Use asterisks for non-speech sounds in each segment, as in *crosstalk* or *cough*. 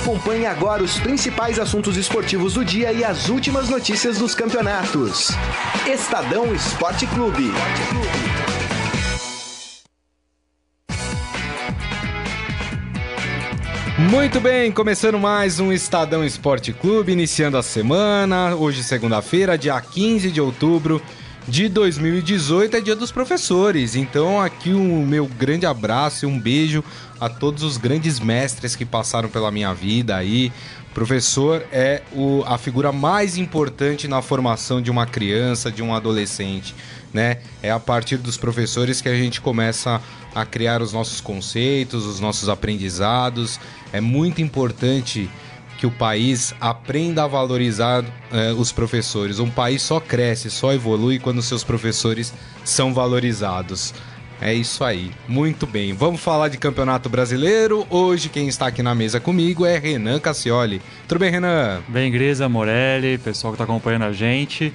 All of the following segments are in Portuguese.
Acompanhe agora os principais assuntos esportivos do dia e as últimas notícias dos campeonatos. Estadão Esporte Clube. Muito bem, começando mais um Estadão Esporte Clube, iniciando a semana, hoje segunda-feira, dia 15 de outubro de 2018, é dia dos professores. Então aqui o um meu grande abraço e um beijo a todos os grandes mestres que passaram pela minha vida aí. Professor é o, a figura mais importante na formação de uma criança, de um adolescente, né? É a partir dos professores que a gente começa a criar os nossos conceitos, os nossos aprendizados. É muito importante que o país aprenda a valorizar eh, os professores. Um país só cresce, só evolui quando seus professores são valorizados. É isso aí. Muito bem. Vamos falar de Campeonato Brasileiro. Hoje quem está aqui na mesa comigo é Renan Cassioli. Tudo bem, Renan? Bem, Grisa, Morelli, pessoal que está acompanhando a gente.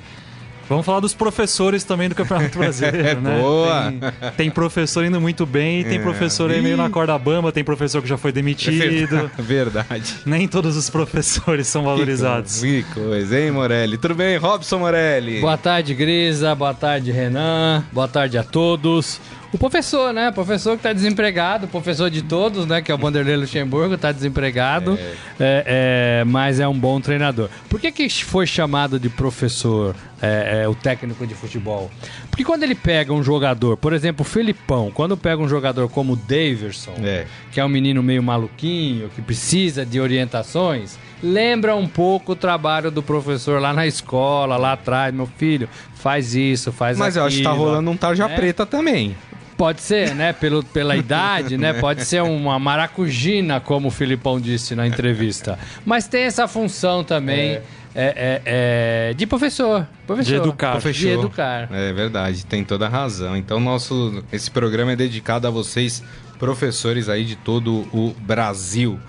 Vamos falar dos professores também do Campeonato *laughs* Brasileiro, né? Boa! Tem, tem, professor indo muito bem, tem é. professor aí meio na corda bamba, tem professor que já foi demitido. *laughs* É verdade. Nem todos os professores são valorizados. Que coisa, hein, Morelli? Tudo bem, Robson Morelli? Boa tarde, Grisa. Boa tarde, Renan. Boa tarde a todos. O professor, né? O professor que está desempregado, o professor de todos, né? Que é o Vanderlei Luxemburgo, está desempregado, é. É, é, mas é um bom treinador. Por que, que foi chamado de professor é, é, o técnico de futebol? Porque quando ele pega um jogador, por exemplo, o Felipão, quando pega um jogador como o Daverson, é. que é um menino meio maluquinho, que precisa de orientações, lembra um pouco o trabalho do professor lá na escola, lá atrás, meu filho, faz isso, faz Mas aquilo. Mas eu acho que tá rolando um tarja né? preta também. Pode ser, né? Pelo, pela *laughs* idade, né? Pode ser uma maracujina, como o Filipão disse na entrevista. Mas tem essa função também. É. É, é, é, de professor, professor. De educar. Professor. De educar. É verdade, tem toda a razão. Então, nosso, esse programa é dedicado a vocês, professores aí de todo o Brasil.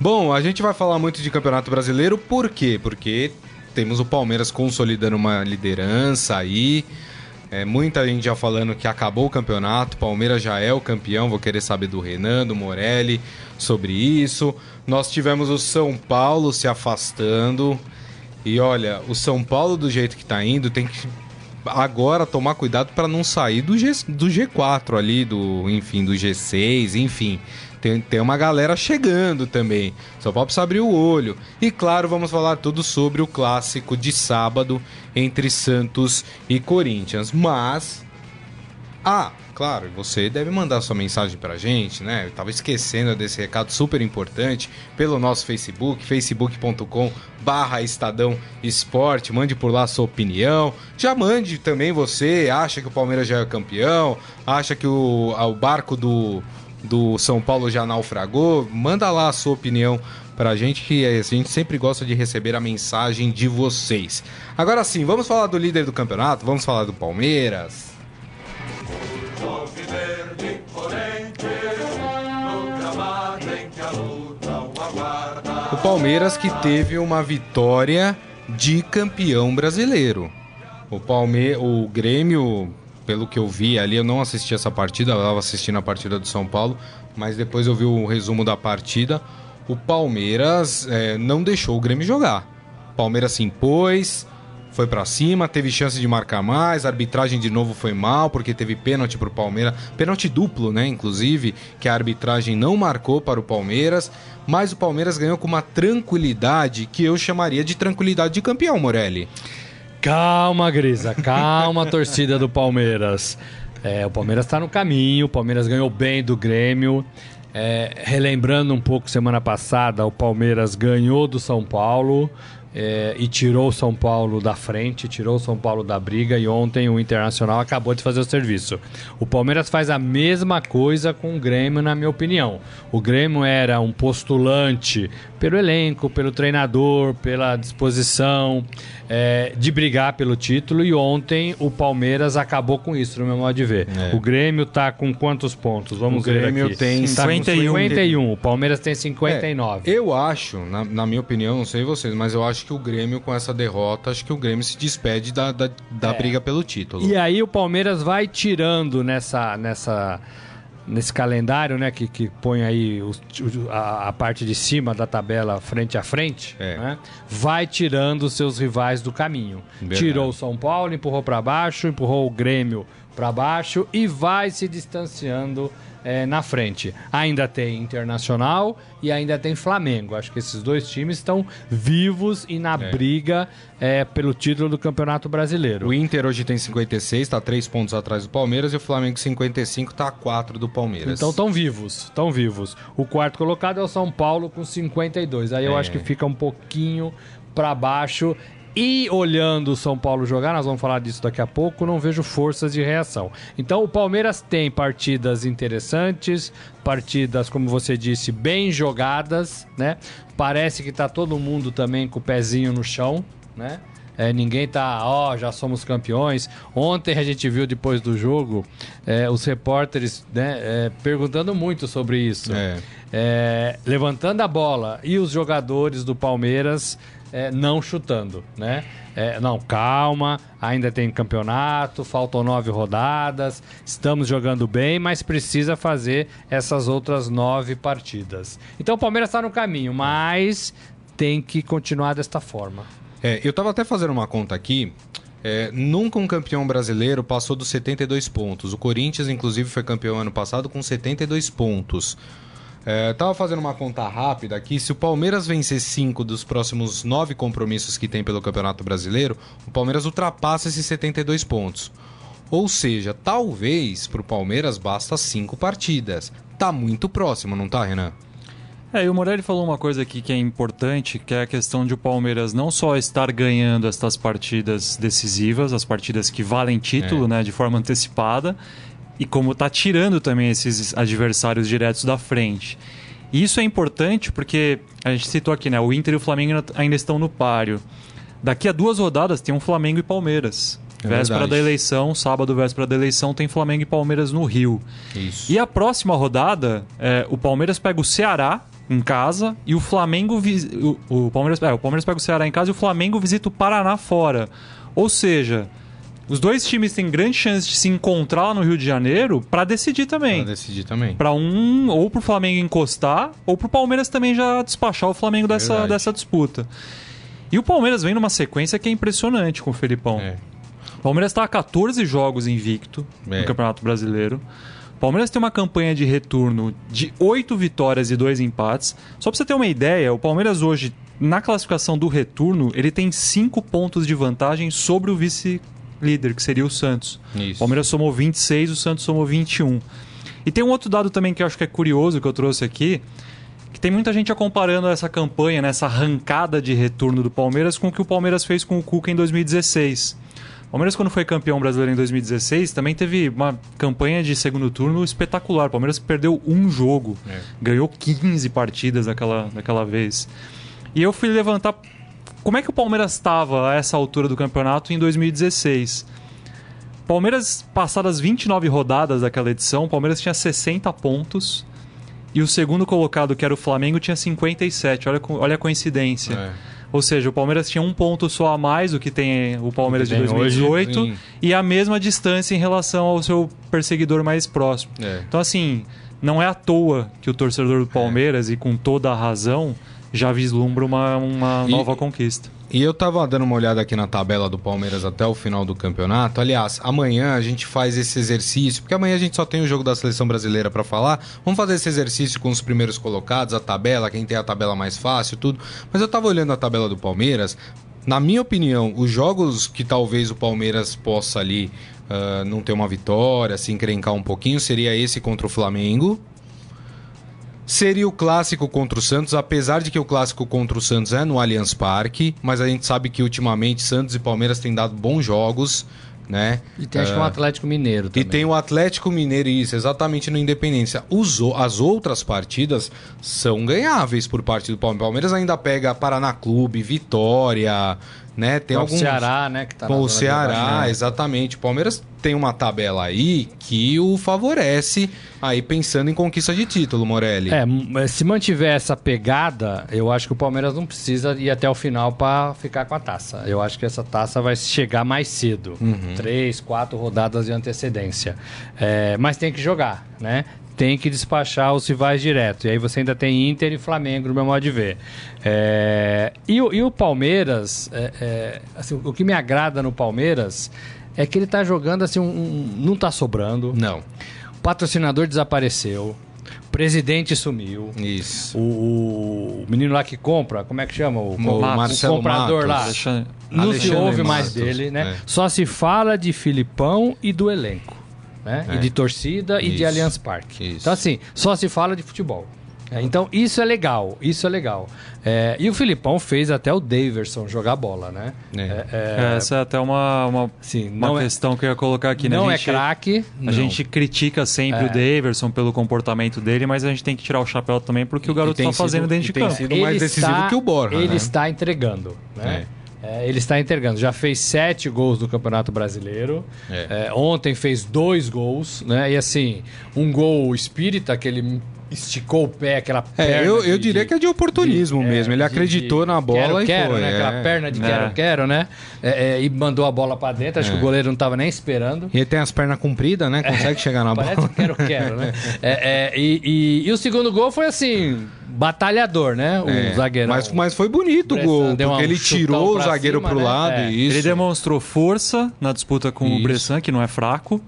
Bom, a gente vai falar muito de Campeonato Brasileiro, por quê? Porque temos o Palmeiras consolidando uma liderança aí. É, muita gente já falando que acabou o campeonato, Palmeiras já é o campeão. Vou querer saber do Renan, do Morelli sobre isso. Nós tivemos o São Paulo se afastando. E olha, o São Paulo, do jeito que tá indo, tem que agora tomar cuidado para não sair do, G, do G4 ali, do, enfim, do G6, enfim tem, tem uma galera chegando também. Só precisa abrir o olho. E claro, vamos falar tudo sobre o clássico de sábado entre Santos e Corinthians. Mas. Ah, claro, você deve mandar sua mensagem pra gente, né? Eu tava esquecendo desse recado super importante pelo nosso Facebook, facebook.com barra Estadão Esporte, mande por lá sua opinião. Já mande também você, acha que o Palmeiras já é campeão, acha que o, o barco do do São Paulo já naufragou? Manda lá a sua opinião pra gente, que a gente sempre gosta de receber a mensagem de vocês. Agora sim, vamos falar do líder do campeonato, vamos falar do Palmeiras. O Palmeiras que teve uma vitória de campeão brasileiro. O Palme o Grêmio pelo que eu vi ali, eu não assisti essa partida, eu estava assistindo a partida do São Paulo, mas depois eu vi o resumo da partida. O Palmeiras é, não deixou o Grêmio jogar. O Palmeiras se impôs, foi para cima, teve chance de marcar mais, a arbitragem de novo foi mal, porque teve pênalti pro Palmeiras, pênalti duplo, né, inclusive, que a arbitragem não marcou para o Palmeiras, mas o Palmeiras ganhou com uma tranquilidade que eu chamaria de tranquilidade de campeão, Morelli. Calma, Grisa, calma, *laughs* torcida do Palmeiras. É, o Palmeiras está no caminho, o Palmeiras ganhou bem do Grêmio. É, relembrando um pouco, semana passada, o Palmeiras ganhou do São Paulo é, e tirou o São Paulo da frente, tirou o São Paulo da briga e ontem o Internacional acabou de fazer o serviço. O Palmeiras faz a mesma coisa com o Grêmio, na minha opinião. O Grêmio era um postulante pelo elenco, pelo treinador, pela disposição é, de brigar pelo título e ontem o Palmeiras acabou com isso, no meu modo de ver. É. O Grêmio tá com quantos pontos? Vamos o Grêmio ver aqui. tem tá 51. 51. O Palmeiras tem 59. É, eu acho, na, na, minha opinião, não sei vocês, mas eu acho que o Grêmio com essa derrota, acho que o Grêmio se despede da, da, da é. briga pelo título. E aí o Palmeiras vai tirando nessa nessa nesse calendário, né, que, que põe aí o- a, a parte de cima da tabela frente a frente, É. né, vai tirando os seus rivais do caminho. Verdade. Tirou o São Paulo, empurrou para baixo, empurrou o Grêmio para baixo e vai se distanciando eh, na frente. Ainda tem Internacional e ainda tem Flamengo. Acho que esses dois times estão vivos e na briga eh, pelo título do Campeonato Brasileiro. O Inter hoje tem 56, tá 3 pontos atrás do Palmeiras, e o Flamengo 55 tá a 4 do Palmeiras. Então estão vivos, estão vivos. O quarto colocado é o São Paulo com 52. Aí eu É. acho que fica um pouquinho para baixo. E olhando o São Paulo jogar, nós vamos falar disso daqui a pouco, não vejo forças de reação. Então o Palmeiras tem partidas interessantes, partidas, como você disse, bem jogadas, né? Parece que tá todo mundo também com o pezinho no chão, né? É, ninguém tá, ó, já somos campeões. Ontem a gente viu depois do jogo é, os repórteres né, é, perguntando muito sobre isso. É. É, levantando a bola e os jogadores do Palmeiras é, não chutando, né? É, não, calma, ainda tem campeonato, faltam nove rodadas, estamos jogando bem, mas precisa fazer essas outras nove partidas. Então o Palmeiras está no caminho, mas tem que continuar desta forma. É, eu tava até fazendo uma conta aqui. é, nunca um campeão brasileiro passou dos 72 pontos. O Corinthians, inclusive, foi campeão ano passado com 72 pontos. É, tava fazendo uma conta rápida aqui. Se o Palmeiras vencer cinco dos próximos nove compromissos que tem pelo Campeonato Brasileiro, o Palmeiras ultrapassa esses 72 pontos. Ou seja, talvez pro Palmeiras basta cinco partidas. Tá muito próximo, não tá, Renan? É, e o Morelli falou uma coisa aqui que é importante, que é a questão de o Palmeiras não só estar ganhando estas partidas decisivas, as partidas que valem título, É. né, de forma antecipada, e como tá tirando também esses adversários diretos da frente. E isso é importante porque a gente citou aqui, né, o Inter e o Flamengo ainda- estão no páreo. Daqui a duas rodadas tem um Flamengo e Palmeiras. É véspera verdade. da eleição, sábado, véspera da eleição, tem Flamengo e Palmeiras no Rio. Isso. E a próxima rodada, é, o Palmeiras pega o Ceará em casa e o Flamengo. O, o Palmeiras, é, o Palmeiras pega o Ceará em casa e o Flamengo visita o Paraná fora. Ou seja, os dois times têm grande chance de se encontrar lá no Rio de Janeiro para decidir Pra também. decidir também. Para um, ou pro Flamengo encostar, ou pro Palmeiras também já despachar o Flamengo dessa, Verdade. dessa disputa. E o Palmeiras vem numa sequência que é impressionante com o Felipão. É. O Palmeiras está a 14 jogos invicto É. no Campeonato Brasileiro. O Palmeiras tem uma campanha de retorno de 8 vitórias e 2 empates. Só para você ter uma ideia, o Palmeiras hoje, na classificação do retorno, ele tem 5 pontos de vantagem sobre o vice-líder, que seria o Santos. Isso. O Palmeiras somou 26, o Santos somou 21. E tem um outro dado também que eu acho que é curioso que eu trouxe aqui, que tem muita gente comparando essa campanha, né, essa arrancada de retorno do Palmeiras com o que o Palmeiras fez com o Cuca em 2016. O Palmeiras, quando foi campeão brasileiro em 2016, também teve uma campanha de segundo turno espetacular. O Palmeiras perdeu um jogo, É. ganhou 15 partidas daquela, daquela vez. E eu fui levantar como é que o Palmeiras estava a essa altura do campeonato em 2016. Palmeiras, passadas 29 rodadas daquela edição, o Palmeiras tinha 60 pontos e o segundo colocado, que era o Flamengo, tinha 57. Olha, olha a coincidência. É. Ou seja, o Palmeiras tinha um ponto só a mais do que tem o Palmeiras de tem hoje, 2018 sim. e a mesma distância em relação ao seu perseguidor mais próximo. É. Então, assim, não é à toa que o torcedor do Palmeiras, e com toda a razão, já vislumbra uma, uma E- nova conquista. E eu tava dando uma olhada aqui na tabela do Palmeiras até o final do campeonato. Aliás, amanhã a gente faz esse exercício, porque amanhã a gente só tem o jogo da seleção brasileira pra falar. Vamos fazer esse exercício com os primeiros colocados, a tabela, quem tem a tabela mais fácil, tudo. Mas eu tava olhando a tabela do Palmeiras. Na minha opinião, os jogos que talvez o Palmeiras possa ali ah, não ter uma vitória, se encrencar um pouquinho, seria esse contra o Flamengo. Seria o clássico contra o Santos, apesar de que o clássico contra o Santos é no Allianz Parque, mas a gente sabe que ultimamente Santos e Palmeiras têm dado bons jogos, né? E tem acho que um Atlético Mineiro E também. tem o Atlético Mineiro, isso, exatamente no Independência. Os as outras partidas são ganháveis por parte do Palmeiras. Palmeiras ainda pega Paraná Clube, Vitória, né? Tem Com alguns... o Ceará, né? Que tá na o Ceará, exatamente. O Palmeiras tem uma tabela aí que o favorece aí pensando em conquista de título, Morelli. É, m- se mantiver essa pegada, eu acho que o Palmeiras não precisa ir até o final para ficar com a taça. Eu acho que essa taça vai chegar mais cedo. Três, quatro rodadas de antecedência. É, mas tem que jogar, né? Tem que despachar os rivais direto. E aí você ainda tem Inter e Flamengo, no meu modo de ver. É, e, o, e, o Palmeiras, é, é, assim, o que me agrada no Palmeiras é que ele tá jogando assim, um, um, não tá sobrando. Não. O patrocinador desapareceu. O presidente sumiu. Isso. O, o, menino lá que compra, como é que chama? O, o, Marcelo comprador Matos. lá. Alexandre- Não se Alexandre ouve mais Matos, dele, né? é. Só se fala de Filipão e do elenco. Né? É. E de torcida e de Isso. Allianz Parque. Isso. Então, assim, só se fala de futebol. É, então, isso é legal, isso é legal. É, e o Filipão fez até o Daverson jogar bola, né? É. É, É, Essa é até uma, uma, assim, uma não é, questão que eu ia colocar aqui. né? não a é gente, craque. A gente critica sempre É. o Daverson pelo comportamento dele, mas a gente tem que tirar o chapéu também porque o garoto tem está fazendo dentro de tem campo. sido mais decisivo que o Borja, Ele né? está entregando, né? É, ele está entregando. Já fez sete gols no Campeonato Brasileiro. É. É, ontem fez dois gols, né? E assim, um gol espírita, que ele esticou o pé, aquela perna. É, eu, eu de- diria de- que é de oportunismo de- mesmo. é, Ele de- acreditou de na bola quero, e quero, foi. né? é. Aquela perna de É. quero, quero, né? É, é, e mandou a bola pra dentro. Acho que o goleiro não estava nem esperando. E ele tem as pernas compridas, né? Consegue chegar na *laughs* Parece bola. que quero, quero, né? É, é, e, e- e o segundo gol foi assim, batalhador, né? O É, zagueirão. Mas, mas foi bonito o gol, deu porque um ele tirou o zagueiro cima, pro né? lado. É. Isso. Ele demonstrou força na disputa com Isso. o Bressan, que não é fraco.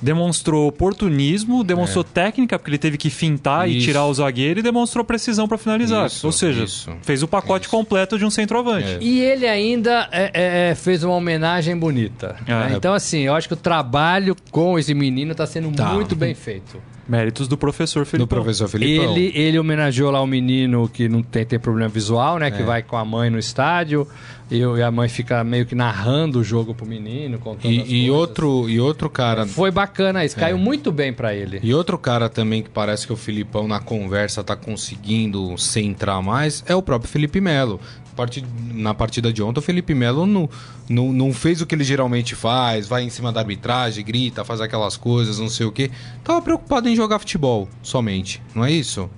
Demonstrou oportunismo, demonstrou técnica, porque ele teve que fintar e É. Isso. tirar o zagueiro e demonstrou precisão para finalizar. Isso, Ou seja, isso. fez o pacote Isso. completo de um centroavante. É. E ele ainda é, é, é, fez uma homenagem bonita. É. né? Então, assim, eu acho que o trabalho com esse menino está sendo Tá. muito bem feito. Méritos do professor Felipe. Do professor Felipão. Ele, ele homenageou lá o menino que não tem, tem problema visual, né? Que É. vai com a mãe no estádio e, e a mãe fica meio que narrando o jogo pro menino, contando as E, e coisas. outro, e outro cara. Foi bacana isso, caiu É. muito bem pra ele. E outro cara também que parece que o Filipão na conversa tá conseguindo centrar mais é o próprio Felipe Melo. Parti- Na partida de ontem, o Felipe Melo não, não, não fez o que ele geralmente faz, vai em cima da arbitragem, grita, faz aquelas coisas, não sei o quê. Tava preocupado em jogar futebol somente, não é isso?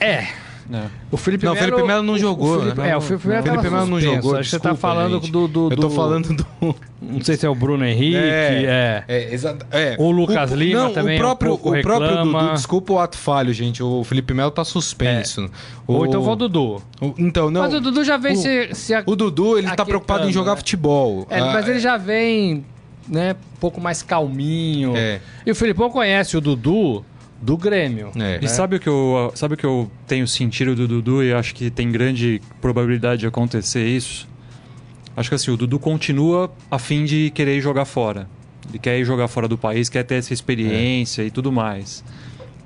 É. É. O Felipe Não, o Felipe Melo não o- o jogou, Felipe- né? É, o Felipe Melo, O Felipe tava Melo não jogou. Acho que você tá falando gente. do, do, Eu tô do- falando do. *laughs* Não sei se é o Bruno Henrique, é. É, exato. É. O Lucas Lima não, também O próprio, um pouco o próprio. Dudu, desculpa o ato falho, gente. O Felipe Melo tá suspenso. Ou então foi o Dudu. o- Então, não. Mas o Dudu já vem o- se, se a- O Dudu, ele tá preocupado em jogar né? futebol. É, Ah, mas ele já vem, né, um pouco mais calminho. É. E o Filipão conhece o Dudu do Grêmio. É. E sabe o, que eu, sabe o que eu tenho sentido do Dudu e acho que tem grande probabilidade de acontecer isso? Acho que assim, o Dudu continua a fim de querer jogar fora. Ele quer ir jogar fora do país, quer ter essa experiência e tudo mais.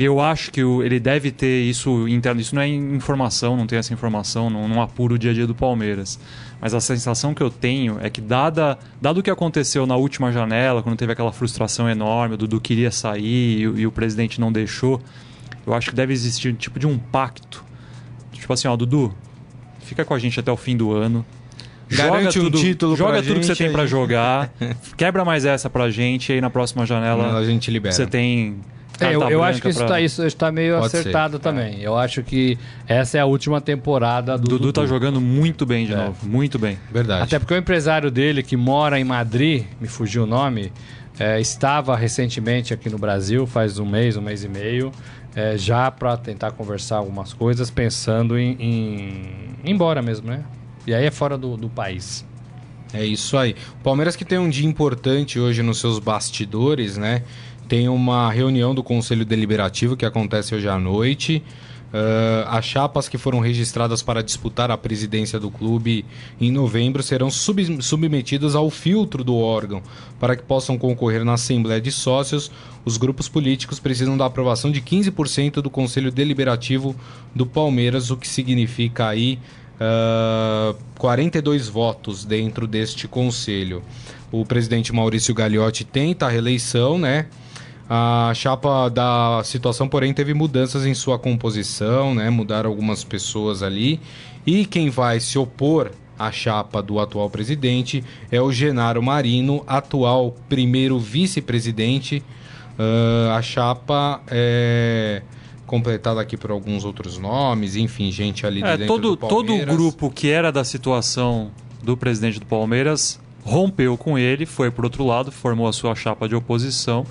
E eu acho que o- ele deve ter isso interno. Isso não é informação, não tem essa informação, não, não apura o dia a dia do Palmeiras. Mas a sensação que eu tenho é que, dada, dado o que aconteceu na última janela, quando teve aquela frustração enorme, o Dudu queria sair e, o- e o presidente não deixou, eu acho que deve existir um tipo de um pacto. Tipo assim, ó, Dudu, fica com a gente até o fim do ano. Garante um tudo, título joga tudo que você gente, tem pra aí- jogar. *laughs* quebra mais essa pra gente e aí na próxima janela a gente libera. você tem. É, eu, carta eu acho que isso pra- tá, isso está meio Pode acertado também. Eu acho que essa é a última temporada do Dudu Dudu. tá jogando muito bem de É. novo, muito bem. Verdade. Até porque o empresário dele, que mora em Madrid, me fugiu o nome, é, estava recentemente aqui no Brasil, faz um mês, um mês e meio, é, já para tentar conversar algumas coisas, pensando em, em ir embora mesmo, né? E aí é fora do, do país. É isso aí. O Palmeiras que tem um dia importante hoje nos seus bastidores, né? Tem uma reunião do Conselho Deliberativo que acontece hoje à noite. Ah, as chapas que foram registradas para disputar a presidência do clube em novembro serão sub- submetidas ao filtro do órgão para que possam concorrer na Assembleia de Sócios. Os grupos políticos precisam da aprovação de 15% do Conselho Deliberativo do Palmeiras, o que significa aí ah, 42 votos dentro deste conselho. O presidente Maurício Gagliotti tenta a reeleição, né? A chapa da situação, porém, teve mudanças em sua composição, né? Mudaram algumas pessoas ali. E quem vai se opor à chapa do atual presidente é o Genaro Marino, atual primeiro vice-presidente. Ah, a chapa é completada aqui por alguns outros nomes, enfim, gente ali É, dentro todo, do todo o Palmeiras. grupo que era da situação do presidente do Palmeiras rompeu com ele, foi por outro lado, formou a sua chapa de oposição.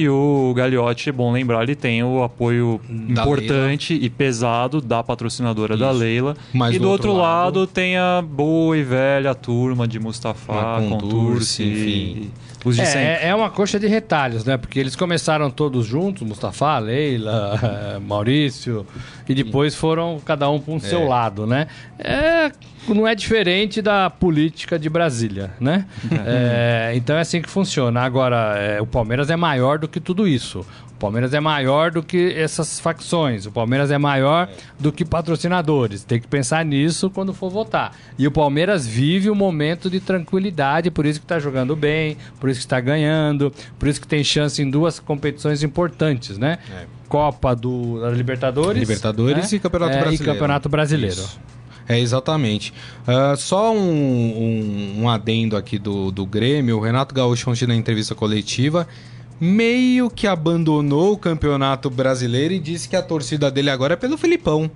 E o Gagliotti, é bom lembrar, ele tem o apoio Da importante e pesado da patrocinadora da Isso. Leila. Mas e do do outro outro lado- lado, tem a boa e velha turma de Mustafa, Contursi, enfim. Os de sempre. É, é uma coxa de retalhos, né? Porque eles começaram todos juntos, Mustafa, Leila, *laughs* Maurício, e depois foram cada um para um seu lado, né? É, não é diferente da política de Brasília, né? *laughs* É, então é assim que funciona. Agora, é, o Palmeiras é maior do que tudo isso. O Palmeiras é maior do que essas facções. O Palmeiras é maior do que patrocinadores. Tem que pensar nisso quando for votar. E o Palmeiras vive um momento de tranquilidade, por isso que está jogando bem, por isso que está ganhando, por isso que tem chance em duas competições importantes, né? É. Copa do da Libertadores, Libertadores né? e Campeonato É, Brasileiro. E Campeonato Brasileiro. Isso. É, exatamente. Ah, só um, um, um adendo aqui do, do Grêmio. O Renato Gaúcho, ontem na entrevista coletiva, meio que abandonou o Campeonato Brasileiro e disse que a torcida dele agora é pelo Filipão.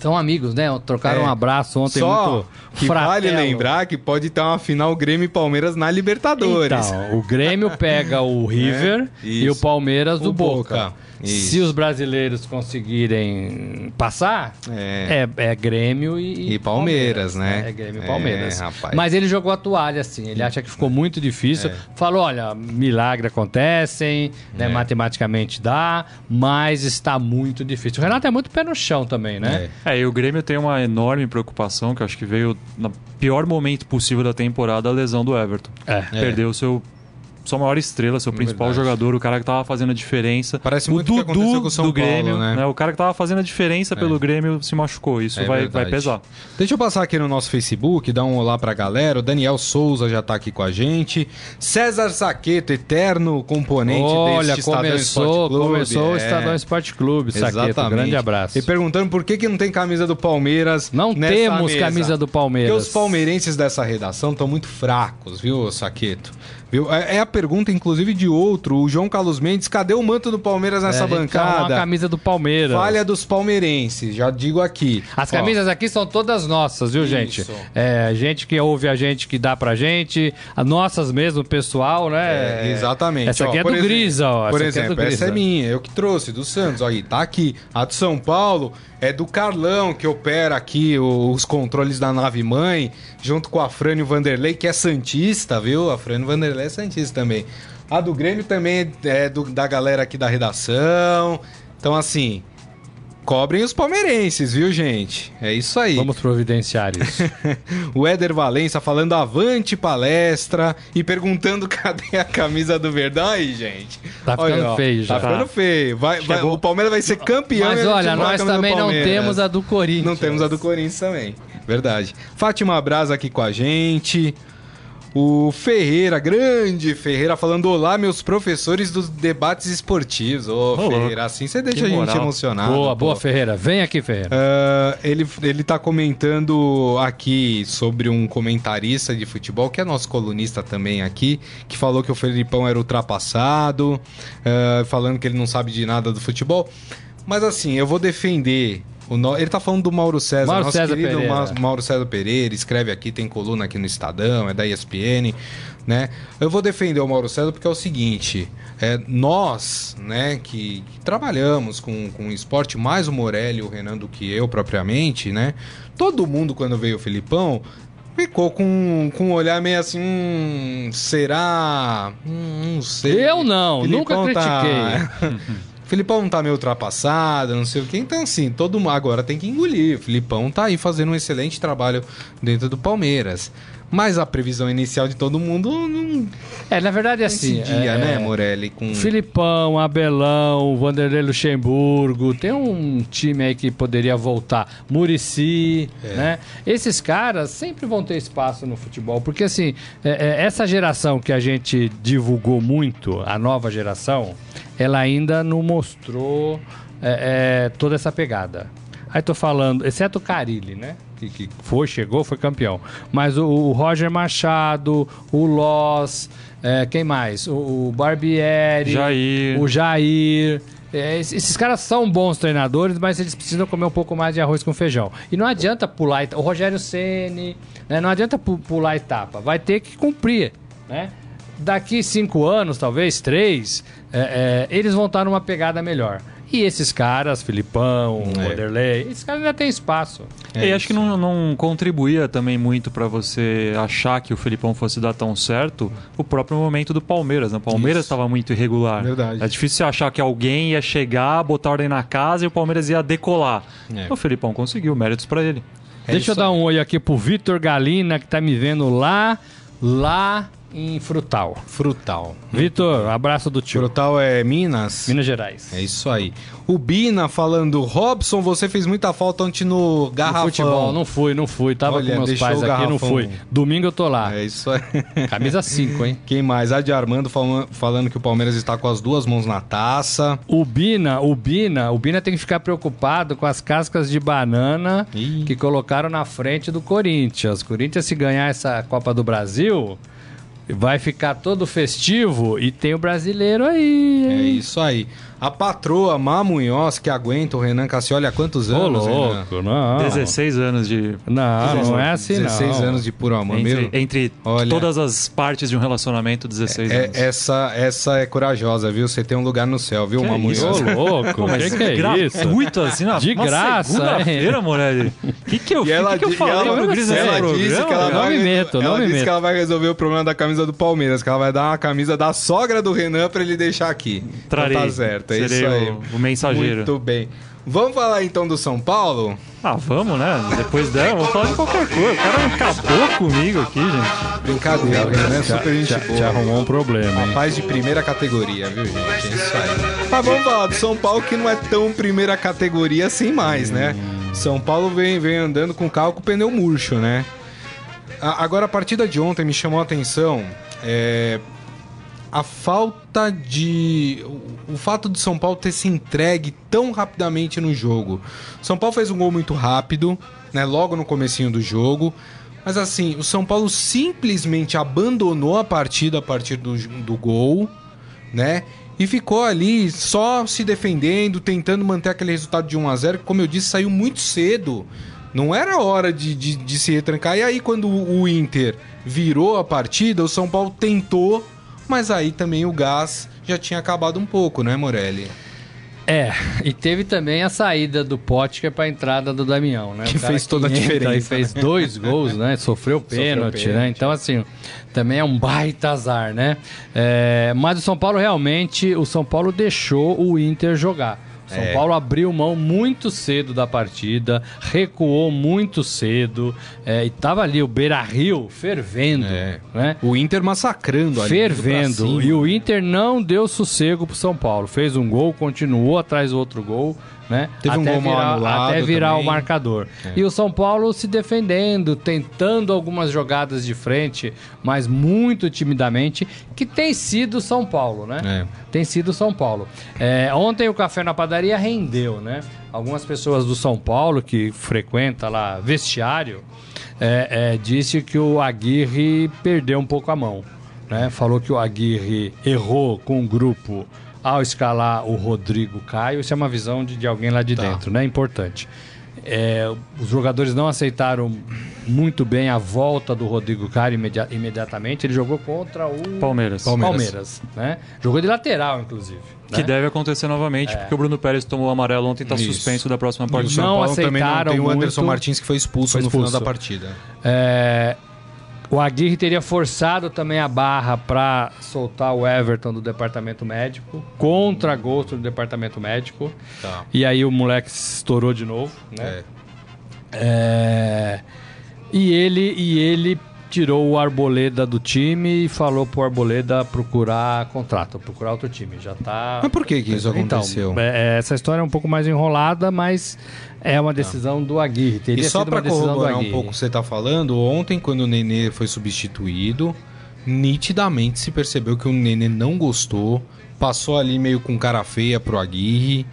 São amigos, né? Trocaram É. um abraço ontem Só muito que vale fratelo. lembrar que pode ter uma final Grêmio e Palmeiras na Libertadores. Então, o Grêmio pega o *laughs* River e isso. o Palmeiras do O Boca. Boca. Isso. Se os brasileiros conseguirem passar, É. é, é Grêmio e, E Palmeiras, né? É Grêmio e É, Palmeiras. rapaz. Mas ele jogou a toalha, assim. Ele acha que ficou muito difícil. É. Falou: olha, milagre acontecem, né, matematicamente dá, mas está muito difícil. O Renato é muito pé no chão também, né? É, e o Grêmio tem uma enorme preocupação, que eu acho que veio no pior momento possível da temporada, a lesão do Everton. É. Perdeu o seu sua maior estrela, seu principal Verdade. jogador, o cara que tava fazendo a diferença. Parece o muito o que aconteceu com o São do Paulo, Grêmio, né? O cara que tava fazendo a diferença pelo Grêmio se machucou. Isso É vai, verdade. vai pesar. Deixa eu passar aqui no nosso Facebook, dar um olá pra galera. O Daniel Souza já tá aqui com a gente. César Saqueto, eterno componente Olha, deste Estadão começou, Esporte Clube. começou o É, Estadão Esporte Clube, Saqueto. Exatamente. Grande abraço. E perguntando por que, que não tem camisa do Palmeiras. Não nessa temos mesa. camisa do Palmeiras. Porque os palmeirenses dessa redação estão muito fracos, viu, Saqueto? Viu? É é a pergunta, inclusive, de outro, o João Carlos Mendes. Cadê o manto do Palmeiras É, nessa a precisa arrumar bancada? Uma camisa do Palmeiras. Falha dos palmeirenses, já digo aqui. As Ó, camisas aqui são todas nossas, viu, gente? Isso. É, gente que ouve a gente, que dá pra gente. As nossas mesmo, pessoal, né? É, exatamente. Essa aqui Ó, é do exemplo- Grisa, ó. Por essa exemplo, é Grisa. essa é minha, eu que trouxe, do Santos. Aí, tá aqui. A do São Paulo é do Carlão, que opera aqui os controles da nave mãe, junto com a Frânio Vanderlei, que é Santista, viu? A Frânio Vanderlei é Santista também. A do Grêmio também é do- da galera aqui da redação. Então, assim, cobrem os palmeirenses, viu, gente? É isso aí. Vamos providenciar *laughs* isso. O Éder Valença falando avante palestra e perguntando *laughs* cadê a camisa do Verdão aí, gente. Tá ficando ó, feio já. Tá ficando feio. Vai, vai- o Palmeiras vai ser campeão. Mas olha, nós também não temos a do Corinthians. Não temos a do Corinthians também. Verdade. Fátima Braz aqui com a gente. O Ferreira, grande Ferreira, falando: Olá, meus professores dos debates esportivos. Ô, louco. Ferreira, assim você deixa a gente moral. emocionado. Boa, pô. boa, Ferreira. Vem aqui, Ferreira. Ah, ele, ele tá comentando aqui sobre um comentarista de futebol, que é nosso colunista também aqui, que falou que o Felipão era ultrapassado, ah, falando que ele não sabe de nada do futebol. Mas assim, eu vou defender. No- Ele tá falando do Mauro César, Mauro nosso César querido Pereira. Ma- Mauro César Pereira, escreve aqui, tem coluna aqui no Estadão, é da ESPN, né? Eu vou defender o Mauro César porque é o seguinte, é, nós, né, que, que trabalhamos com, com esporte, mais o Morelli e o Renan do que eu propriamente, né? Todo mundo, quando veio o Filipão, ficou com, com um olhar meio assim, hum, será? Hum, não sei. Eu não, Filipão nunca tá- critiquei. *laughs* Filipão tá meio ultrapassado, não sei o que. Então, assim, todo mundo agora tem que engolir. O Filipão tá aí fazendo um excelente trabalho dentro do Palmeiras. Mas a previsão inicial de todo mundo não É, na verdade, assim. coincidia, é, né, Morelli? Com... Filipão, Abelão, Vanderlei Luxemburgo, tem um time aí que poderia voltar. Murici, É. né? Esses caras sempre vão ter espaço no futebol, porque assim, é, é, essa geração que a gente divulgou muito, a nova geração, ela ainda não mostrou é, é, toda essa pegada. Aí tô falando, exceto o Carilli, né? Que, que foi, chegou, foi campeão. Mas o, o Roger Machado, o Loss, é, quem mais? O, o Barbieri, Jair. o Jair. É, esses caras são bons treinadores, mas eles precisam comer um pouco mais de arroz com feijão. E não adianta pular. O Rogério Ceni, né? não adianta pu- pular etapa. Vai ter que cumprir, né? Daqui cinco anos, talvez três, é, é, eles vão estar numa pegada melhor. E esses caras, Filipão, É. Esses caras ainda têm espaço. É e acho que não, não contribuía também muito pra você achar que o Felipão fosse dar tão certo o próprio momento do Palmeiras. Né? O Palmeiras estava muito irregular. Verdade. É difícil você achar que alguém ia chegar, botar ordem na casa e o Palmeiras ia decolar. É. O Felipão conseguiu, méritos pra ele. É Deixa eu isso dar um oi aqui pro Vitor Galina, que tá me vendo lá, lá em Frutal. Frutal. Vitor, abraço do tio. Frutal é Minas? Minas Gerais. É isso aí. O Bina falando, Robson, você fez muita falta ontem no No Garrafão. futebol, não fui, não fui. Tava Olha, com meus pais aqui, não fui. Domingo eu tô lá. É isso aí. *laughs* Camisa 5, hein? Quem mais? A de Armando falando, que o Palmeiras está com as duas mãos na taça. O Bina, o Bina, o Bina tem que ficar preocupado com as cascas de banana Ih. que colocaram na frente do Corinthians. Corinthians, se ganhar essa Copa do Brasil, vai ficar todo festivo e tem o brasileiro aí. É hein? isso aí. A patroa Má Munhoz, que aguenta o Renan Cassioli há quantos Ô, anos, Renan? louco, não. 16 anos de. Não, não é assim, 16 não. anos de puro amor. Entre, Meu, entre Olha. todas as partes de um relacionamento, 16 é- anos. essa, essa é corajosa, viu? Você tem um lugar no céu, viu, Má? Munhoz? Ô, louco, o *laughs* que, que é gra- isso? Muito assim, na, De graça, Segunda-feira, Morelli. O que, que eu, E ela, que, que eu falei ela, pro Gris nesse ela programa? disse que ela Não vai, me meto, ela não me disse meto. que ela vai resolver o problema da camisa do Palmeiras, que ela vai dar uma camisa da sogra do Renan pra ele deixar aqui. Trarei. Então tá certo, é Serei isso aí. o- o mensageiro. Muito bem. Vamos falar então do São Paulo? Ah, vamos, né? Depois dela, vou falar de qualquer coisa. O cara acabou comigo aqui, gente. Brincadeira, o Renan é super gente Já, boa. já arrumou um problema, hein? Rapaz de primeira categoria, viu, gente? É isso aí. Mas vamos falar do São Paulo, que não é tão primeira categoria assim mais, né? São Paulo vem, vem andando com carro com o pneu murcho, né? A- Agora, a partida de ontem me chamou a atenção é, a falta de. O, fato de São Paulo ter se entregue tão rapidamente no jogo. São Paulo fez um gol muito rápido, né? Logo no comecinho do jogo. Mas assim, o São Paulo simplesmente abandonou a partida a partir do, do gol, né? E ficou ali só se defendendo, tentando manter aquele resultado de 1 a 0 que, como eu disse, saiu muito cedo. Não era hora de, de, de se retrancar. E aí, quando o Inter virou a partida, o São Paulo tentou, mas aí também o gás já tinha acabado um pouco, né, Morelli? É, e teve também a saída do Potker para a entrada do Damião, né? Que O cara fez toda a entra diferença, E fez dois *laughs* gols, né? Sofreu pênalti, pênalti. né? Então, assim, também é um baita azar, né? É, mas o São Paulo realmente, o São Paulo deixou o Inter jogar. São É. Paulo abriu mão muito cedo da partida, recuou muito cedo, é, e tava ali o Beira-Rio fervendo, É. né? O Inter massacrando ali. fervendo. E o Inter não deu sossego pro São Paulo. Fez um gol, continuou atrás do outro gol, né? Teve um até gol mal virar, anulado até virar também. o marcador. É. E o São Paulo se defendendo, tentando algumas jogadas de frente, mas muito timidamente, que tem sido São Paulo, né? É. Tem sido São Paulo. É, ontem o Café na Padaria rendeu, né? Algumas pessoas do São Paulo que frequenta lá vestiário é, é, disse que o Aguirre perdeu um pouco a mão. Né? Falou que o Aguirre errou com o grupo ao escalar o Rodrigo Caio. Isso é uma visão de, de alguém lá de Tá. dentro, né? Importante. É, os jogadores não aceitaram muito bem a volta do Rodrigo Caio imedi- imediatamente. Ele jogou contra o Palmeiras. Palmeiras. Palmeiras, né? Jogou de lateral, inclusive. Que né? deve acontecer novamente, porque o Bruno Pérez tomou o amarelo ontem e tá Isso. suspenso da próxima partida. São Não Paulo também não aceitaram tem o Anderson muito. Martins que foi expulso, Foi no final expulso. da partida. É, o Aguirre teria forçado também a barra para soltar o Everton do departamento médico, contra gosto do departamento médico. Tá. E aí o moleque se estourou de novo, né? É. É, E ele e ele tirou o Arboleda do time e falou pro Arboleda procurar contrato, procurar outro time. Já tá Mas por que que isso aconteceu? Então, essa história é um pouco mais enrolada, mas é uma decisão do Aguirre. Teria E só do corroborar um pouco o que você tá falando, ontem quando o Nenê foi substituído, nitidamente se percebeu que o Nenê não gostou, passou ali meio com cara feia pro Aguirre,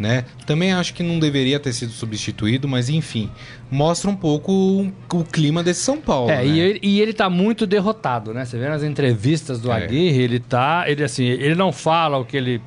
né? Também acho que não deveria ter sido substituído, mas enfim, mostra um pouco o, o clima desse São Paulo, É, né? e, ele, e ele tá muito derrotado, né? Você vê nas entrevistas do É. Aguirre, ele tá. Ele assim, ele não fala o que ele.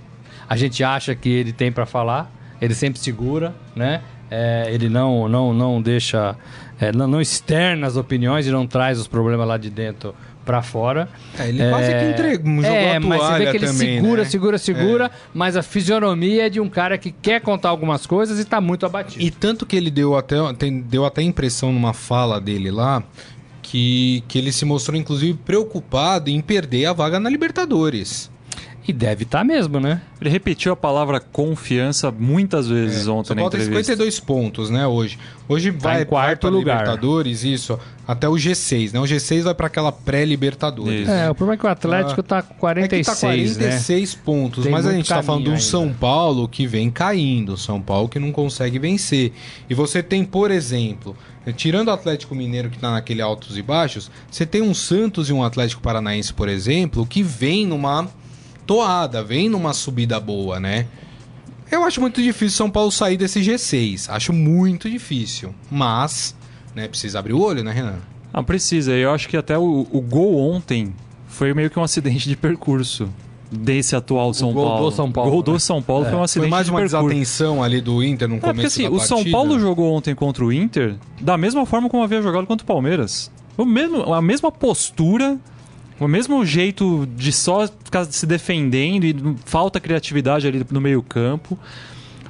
A gente acha que ele tem pra falar. Ele sempre segura, né? É, ele não, não, não deixa. é, não, não externa as opiniões e não traz os problemas lá de dentro para fora. É, ele quase que entregou, jogou é, a mas você vê que ele também, segura, né? segura, segura, mas a fisionomia é de um cara que quer contar algumas coisas e tá muito abatido. E tanto que ele deu até, tem- deu até impressão numa fala dele lá que, que ele se mostrou, inclusive, preocupado em perder a vaga na Libertadores. E deve estar mesmo, né? Ele repetiu a palavra confiança muitas vezes ontem São na Paulo tem entrevista. 52 pontos, né, hoje. Hoje vai em quarto vai lugar. Libertadores, isso, até o G6, né? O G6 vai para aquela pré-Libertadores. É, o problema é que o Atlético tá com 46, é que tá 46 pontos, Tem mas a gente tá falando de um São. Paulo que vem caindo, São Paulo que não consegue vencer. E você tem, por exemplo, tirando o Atlético Mineiro que tá naquele altos e baixos, você tem um Santos e um Atlético Paranaense, por exemplo, que vem numa toada, vem numa subida boa, né? Eu acho muito difícil São Paulo sair desse G6. Acho muito difícil. Mas, né, precisa abrir o olho, né, Renan? Ah, precisa. Eu acho que até o, o gol ontem foi meio que um acidente de percurso desse atual São gol Paulo. do São Paulo, O gol né? do São Paulo foi um acidente Foi mais de uma percurso. desatenção ali do Inter no É, porque começo assim, da o partida. São Paulo jogou ontem contra o Inter da mesma forma como havia jogado contra o Palmeiras. O mesmo, a mesma postura, o mesmo jeito de só ficar se defendendo e falta criatividade ali no meio campo.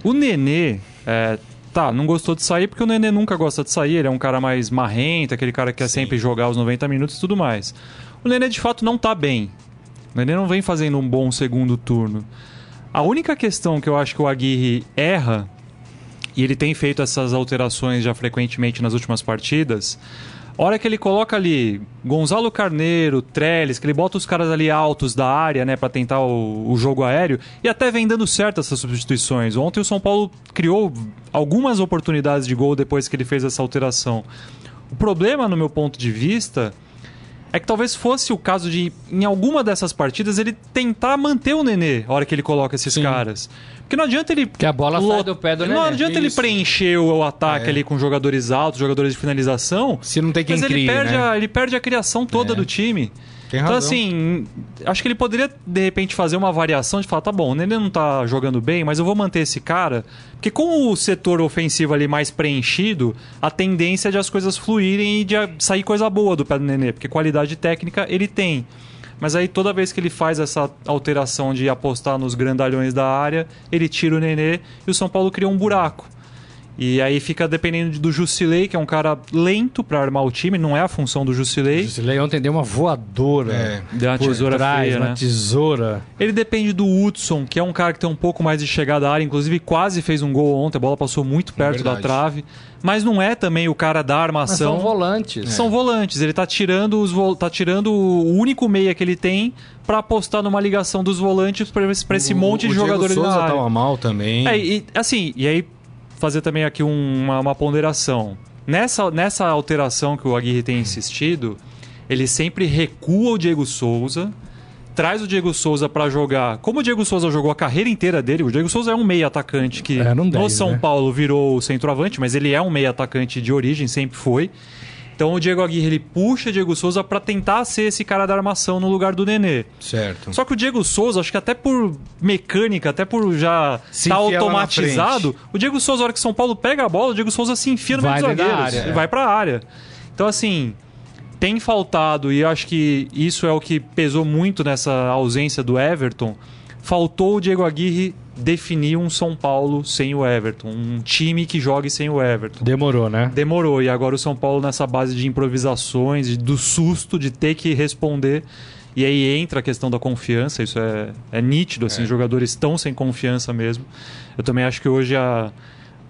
O Nenê, é, tá, não gostou de sair porque o Nenê nunca gosta de sair, ele é um cara mais marrento, aquele cara que quer sempre jogar os 90 minutos e tudo mais. O Nenê de fato não tá bem. O Nenê não vem fazendo um bom segundo turno. A única questão que eu acho que o Aguirre erra, e ele tem feito essas alterações já frequentemente nas últimas partidas, hora que ele coloca ali Gonzalo Carneiro, Trellis, que ele bota os caras ali altos da área, né, para tentar o, o jogo aéreo, e até vem dando certo essas substituições. Ontem o São Paulo criou algumas oportunidades de gol depois que ele fez essa alteração. O problema, no meu ponto de vista, é que talvez fosse o caso de, em alguma dessas partidas, ele tentar manter o Nenê a hora que ele coloca esses caras. Porque não adianta ele. Que a bola sai lot- do pé do Não Nenê. adianta ele Isso. preencher o, o ataque É. ali com jogadores altos, jogadores de finalização. Se não tem quem mas ele crie, perde, né? a, ele perde a criação toda É. do time. Tem então, razão. assim, acho que ele poderia, de repente, fazer uma variação de falar: tá bom, o Nenê não tá jogando bem, mas eu vou manter esse cara. Porque com o setor ofensivo ali mais preenchido, a tendência é de as coisas fluírem e de sair coisa boa do pé do Nenê, porque qualidade técnica ele tem. Mas aí toda vez que ele faz essa alteração de apostar nos grandalhões da área, ele tira o Nenê e o São Paulo cria um buraco. E aí fica dependendo do Jusilei, que é um cara lento pra armar o time, não é a função do Jusilei. O Jusilei ontem deu uma voadora. É. Deu uma por tesoura trás, feia, uma né? tesoura. Ele depende do Hudson, que é um cara que tem um pouco mais de chegada à área, inclusive quase fez um gol ontem, a bola passou muito perto da verdade. trave, mas não é também o cara da Mas armação. são volantes. São volantes, ele tá tirando os vo- tá tirando o único meia que ele tem pra apostar numa ligação dos volantes pra esse, pra esse O- monte de o Diego jogadores Souza na área. tava mal também. É, e assim, e aí fazer também aqui um- uma, uma ponderação. Nessa, nessa alteração que o Aguirre tem insistido, ele sempre recua o Diego Souza, traz o Diego Souza pra jogar. Como o Diego Souza jogou a carreira inteira dele, o Diego Souza é um meio atacante que um no 10, São né? Paulo virou centroavante, mas ele é um meio atacante de origem, sempre foi. Então o Diego Aguirre ele puxa o Diego Souza pra tentar ser esse cara da armação no lugar do Nenê. Certo. Só que o Diego Souza, acho que até por mecânica, até por já estar na automatizado, o Diego Souza, a hora que São Paulo pega a bola, o Diego Souza se enfia no Vai meio dos zagueiros. área, e é. vai pra área. Então, assim, tem faltado, e acho que isso é o que pesou muito nessa ausência do Everton. Faltou o Diego Aguirre definir um São Paulo sem o Everton, um time que jogue sem o Everton. Demorou, né? Demorou, e agora o São Paulo nessa base de improvisações, do susto de ter que responder. E aí entra a questão da confiança, isso é, é nítido, assim, os jogadores estão sem confiança mesmo. Eu também acho que hoje a,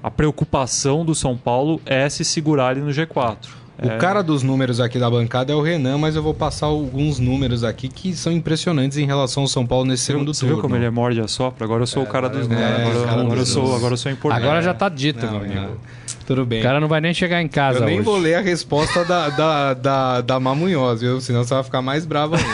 a preocupação do São Paulo é se segurar ali no G4. O cara dos números aqui da bancada é o Renan, mas eu vou passar alguns números aqui que são impressionantes em relação ao São Paulo nesse segundo Você turno. viu como ele é morde a sopra? Agora eu sou o cara dos agora- números. é, agora, agora eu sou, agora eu sou importante. Agora já tá dito, Não, meu amigo. não. Tudo bem. O cara não vai nem chegar em casa eu nem hoje. vou ler a resposta da, da, da, da Mamunhoz, viu? Senão você vai ficar mais bravo ainda.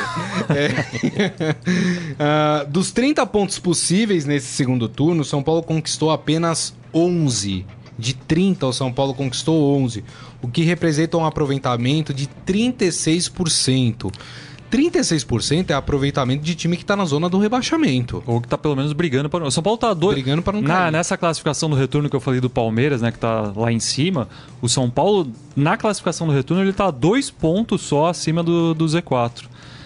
*laughs* É. *laughs* Ah, dos 30 pontos possíveis nesse segundo turno, o São Paulo conquistou apenas 11. De 30, o São Paulo conquistou 11, o que representa um aproveitamento de 36%. 36% é aproveitamento de time que tá na zona do rebaixamento. Ou que tá pelo menos brigando para. O São Paulo tá dois. Brigando pra não Na- cair. Nessa classificação do retorno que eu falei do Palmeiras, né, que tá lá em cima, o São Paulo, na classificação do retorno, ele tá dois pontos só acima do, do Z4.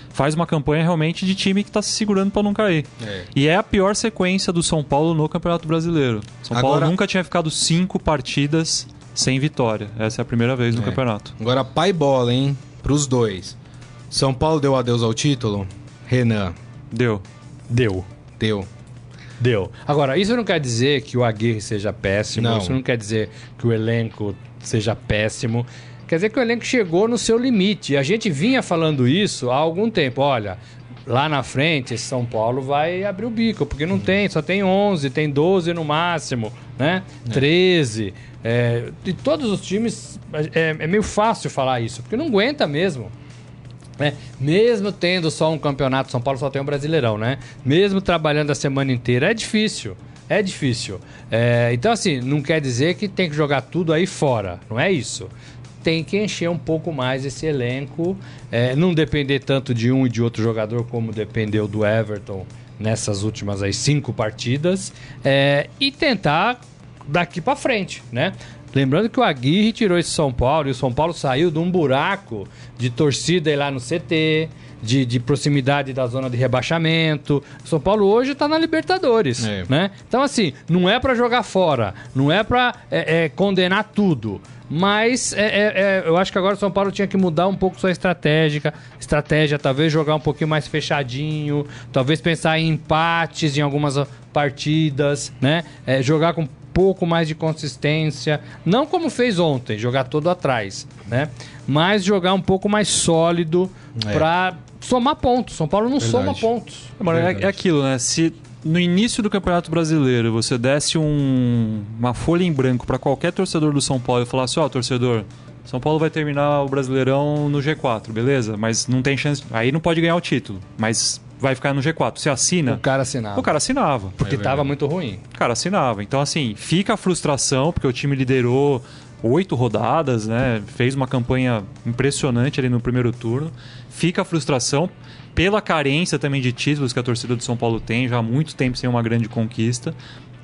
Faz uma campanha realmente de time que tá se segurando para não cair. É. E é a pior sequência do São Paulo no Campeonato Brasileiro. São Paulo Agora- nunca tinha ficado cinco partidas sem vitória. Essa é a primeira vez no É. campeonato. Agora, pai bola, hein? Pros dois. São Paulo deu adeus ao título? Renan, Deu. Deu. deu. Deu. Agora, isso não quer dizer que o Aguirre seja péssimo, Não. isso não quer dizer que o elenco seja péssimo. Quer dizer que o elenco chegou no seu limite. E a gente vinha falando isso há algum tempo. Olha, lá na frente, esse São Paulo vai abrir o bico, porque não tem, só tem 11, tem 12 no máximo, né? 13. É, e todos os times, é, é meio fácil falar isso, porque não aguenta mesmo né? Mesmo tendo só um campeonato, São Paulo só tem um Brasileirão, né? Mesmo trabalhando a semana inteira, é difícil. É difícil. É, então, assim, não quer dizer que tem que jogar tudo aí fora. Não é isso. Tem que encher um pouco mais esse elenco. é, não depender tanto de um e de outro jogador como dependeu do Everton nessas últimas aí cinco partidas. é, e tentar daqui pra frente, né? Lembrando que o Aguirre tirou esse São Paulo e o São Paulo saiu de um buraco de torcida lá no CT, de, de proximidade da zona de rebaixamento. O São Paulo hoje tá na Libertadores, É. né? Então, assim, não é pra jogar fora, não é pra é, é, condenar tudo. Mas é, é, é, eu acho que agora o São Paulo tinha que mudar um pouco sua estratégia, estratégia, talvez jogar um pouquinho mais fechadinho, talvez pensar em empates em algumas partidas, né? Jogar com pouco mais de consistência, não como fez ontem, jogar todo atrás, né? Mas jogar um pouco mais sólido É. pra somar pontos. São Paulo não Verdade. soma pontos. É, Verdade. é aquilo, né? Se no início do Campeonato Brasileiro você desse um- uma folha em branco para qualquer torcedor do São Paulo e falasse: Ó, torcedor, São Paulo vai terminar o Brasileirão no G4, beleza? Mas não tem chance. Aí não pode ganhar o título, mas vai ficar no G4. Você assina? O cara assinava. O cara assinava. Porque É tava verdade. muito ruim. O cara assinava. Então, assim, fica a frustração, porque o time liderou oito rodadas, né? Fez uma campanha impressionante ali no primeiro turno. Fica a frustração pela carência também de títulos que a torcida do São Paulo tem, já há muito tempo sem uma grande conquista.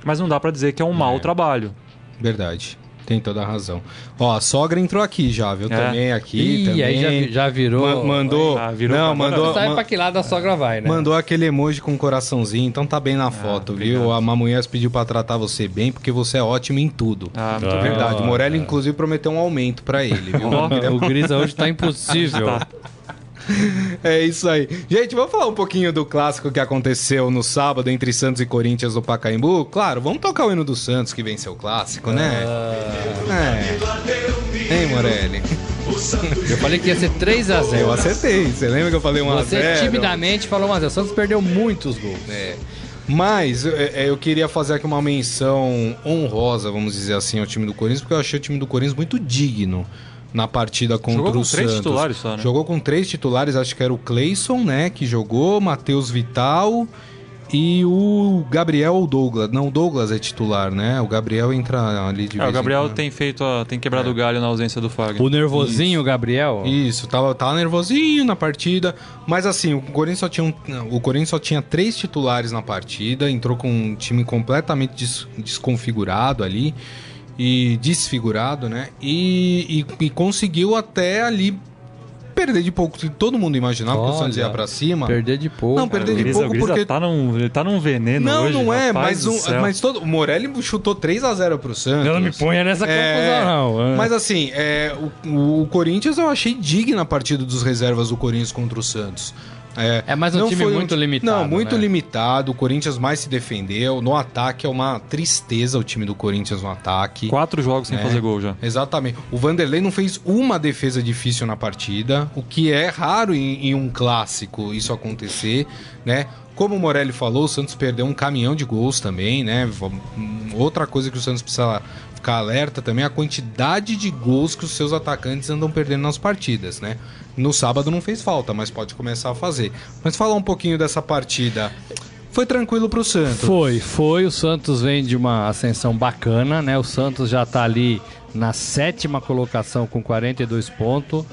Mas não dá pra dizer que é um mau trabalho. Verdade. Tem toda a razão. Ó, a sogra entrou aqui já, viu? É. Também aqui. Ih, também. aí já, vi- já virou. Ma- mandou. Ah, virou não, pra- mandou. Sabe ma- pra que lado a sogra vai, né? Mandou aquele emoji com coraçãozinho, então tá bem na foto, viu? obrigado. A Mamunhas pediu pra tratar você bem, porque você é ótimo em tudo. Ah, muito Ah. bem. Verdade. Morelli, inclusive, prometeu um aumento pra ele, viu? Ó. *laughs* o Grisa hoje tá impossível. *laughs* *laughs* É isso aí. Gente, vamos falar um pouquinho do clássico que aconteceu no sábado entre Santos e Corinthians no Pacaembu? Claro, vamos tocar o hino do Santos que venceu o clássico, né? É. Hein, Morelli? Eu falei que ia ser 3x0. Eu acertei. Você lembra que eu falei 1 a 0 Você timidamente falou, mas o Santos perdeu muitos gols. É. Mas é, é, eu queria fazer aqui uma menção honrosa, vamos dizer assim, ao time do Corinthians, porque eu achei o time do Corinthians muito digno na partida contra Jogou com o três Santos. titulares só, né? Jogou com três titulares, acho que era o Cleison, né, que jogou, Matheus Vital e o Gabriel ou Douglas. Não, o Douglas é titular, né? O Gabriel entra ali de É, vez o Gabriel tem feito a- tem quebrado o galho na ausência do Fagner. O nervosinho, Gabriel. Isso, tava, tava nervosinho na partida, mas assim, o Corinthians só tinha um- o Corinthians só tinha três titulares na partida, entrou com um time completamente des- desconfigurado ali e desfigurado, né? E, e- e conseguiu até ali perder de pouco. Todo mundo imaginava que o Santos Olha, ia pra cima. Perder de pouco. Não, perder de pouco porque- tá, num, ele tá num veneno Não, hoje. não é, mas, um, mas todo, o Morelli chutou 3 a 0 pro Santos. Eu não me ponha nessa confusão, não. Mas assim, é, o, o Corinthians eu achei digna a partida dos reservas do Corinthians contra o Santos. É, É, mas um não time foi muito limitado, Não, muito né? limitado. O Corinthians mais se defendeu. No ataque é uma tristeza o time do Corinthians no ataque. Quatro jogos sem É. fazer gol já. Exatamente. O Vanderlei não fez uma defesa difícil na partida, o que é raro em, em um clássico isso acontecer, né? Como o Morelli falou, o Santos perdeu um caminhão de gols também, né? Outra coisa que o Santos precisa ficar alerta também é a quantidade de gols que os seus atacantes andam perdendo nas partidas, né? No sábado não fez falta, mas pode começar a fazer. Mas falar um pouquinho dessa partida. Foi tranquilo pro Santos. Foi, foi. O Santos vem de uma ascensão bacana, né? O Santos já tá ali na sétima colocação com 42 pontos.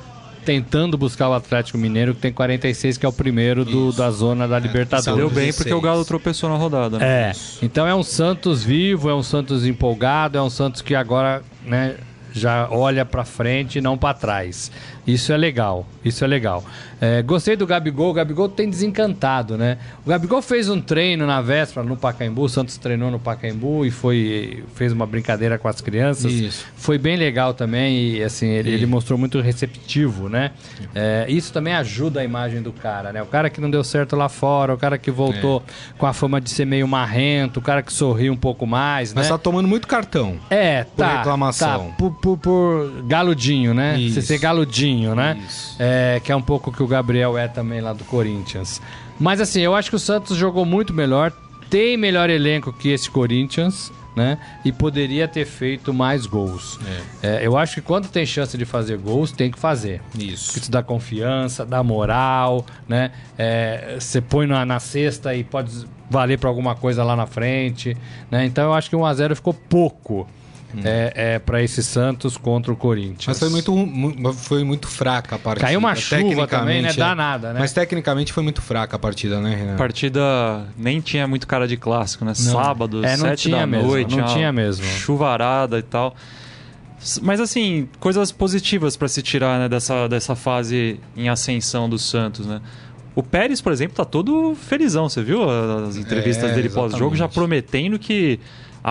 tentando buscar o Atlético Mineiro, que tem 46, que é o primeiro do, da zona da Libertadores. Deu bem 16. porque o Galo tropeçou na rodada. né? É, então é um Santos vivo, é um Santos empolgado, é um Santos que agora, né, já olha pra frente e não pra trás. Isso é legal, isso é legal. É, gostei do Gabigol, o Gabigol tem desencantado, né? O Gabigol fez um treino na véspera no Pacaembu, o Santos treinou no Pacaembu e foi fez uma brincadeira com as crianças. Isso. Foi bem legal também e assim, ele, ele mostrou muito receptivo, né? É, isso também ajuda a imagem do cara, né? O cara que não deu certo lá fora, o cara que voltou com a fama de ser meio marrento, o cara que sorriu um pouco mais, Mas né? tá tomando muito cartão. É, tá. reclamação. Tá, por, por, por galudinho, né? Isso. Você ser galudinho, né? É, que é um pouco o que o Gabriel é também lá do Corinthians. Mas assim, eu acho que o Santos jogou muito melhor, tem melhor elenco que esse Corinthians, né? E poderia ter feito mais gols. É, eu acho que quando tem chance de fazer gols, tem que fazer. Isso. Isso dá confiança, dá moral, né? É, Você põe na, na cesta e pode valer para alguma coisa lá na frente, né? Então eu acho que 1 a 0 ficou pouco é, é, para esse Santos contra o Corinthians. Mas foi muito, mu- foi muito fraca a partida. Caiu uma chuva também, né? é. Danada, né? Mas tecnicamente foi muito fraca a partida, né, Renan? A partida nem tinha muito cara de clássico, né? Sábado, É, não sete tinha da mesmo, noite. não tinha mesmo. Chuvarada e tal. Mas assim, coisas positivas para se tirar né, dessa, dessa fase em ascensão do Santos, né? O Pérez, por exemplo, tá todo felizão, você viu as entrevistas É, dele pós-jogo, já prometendo que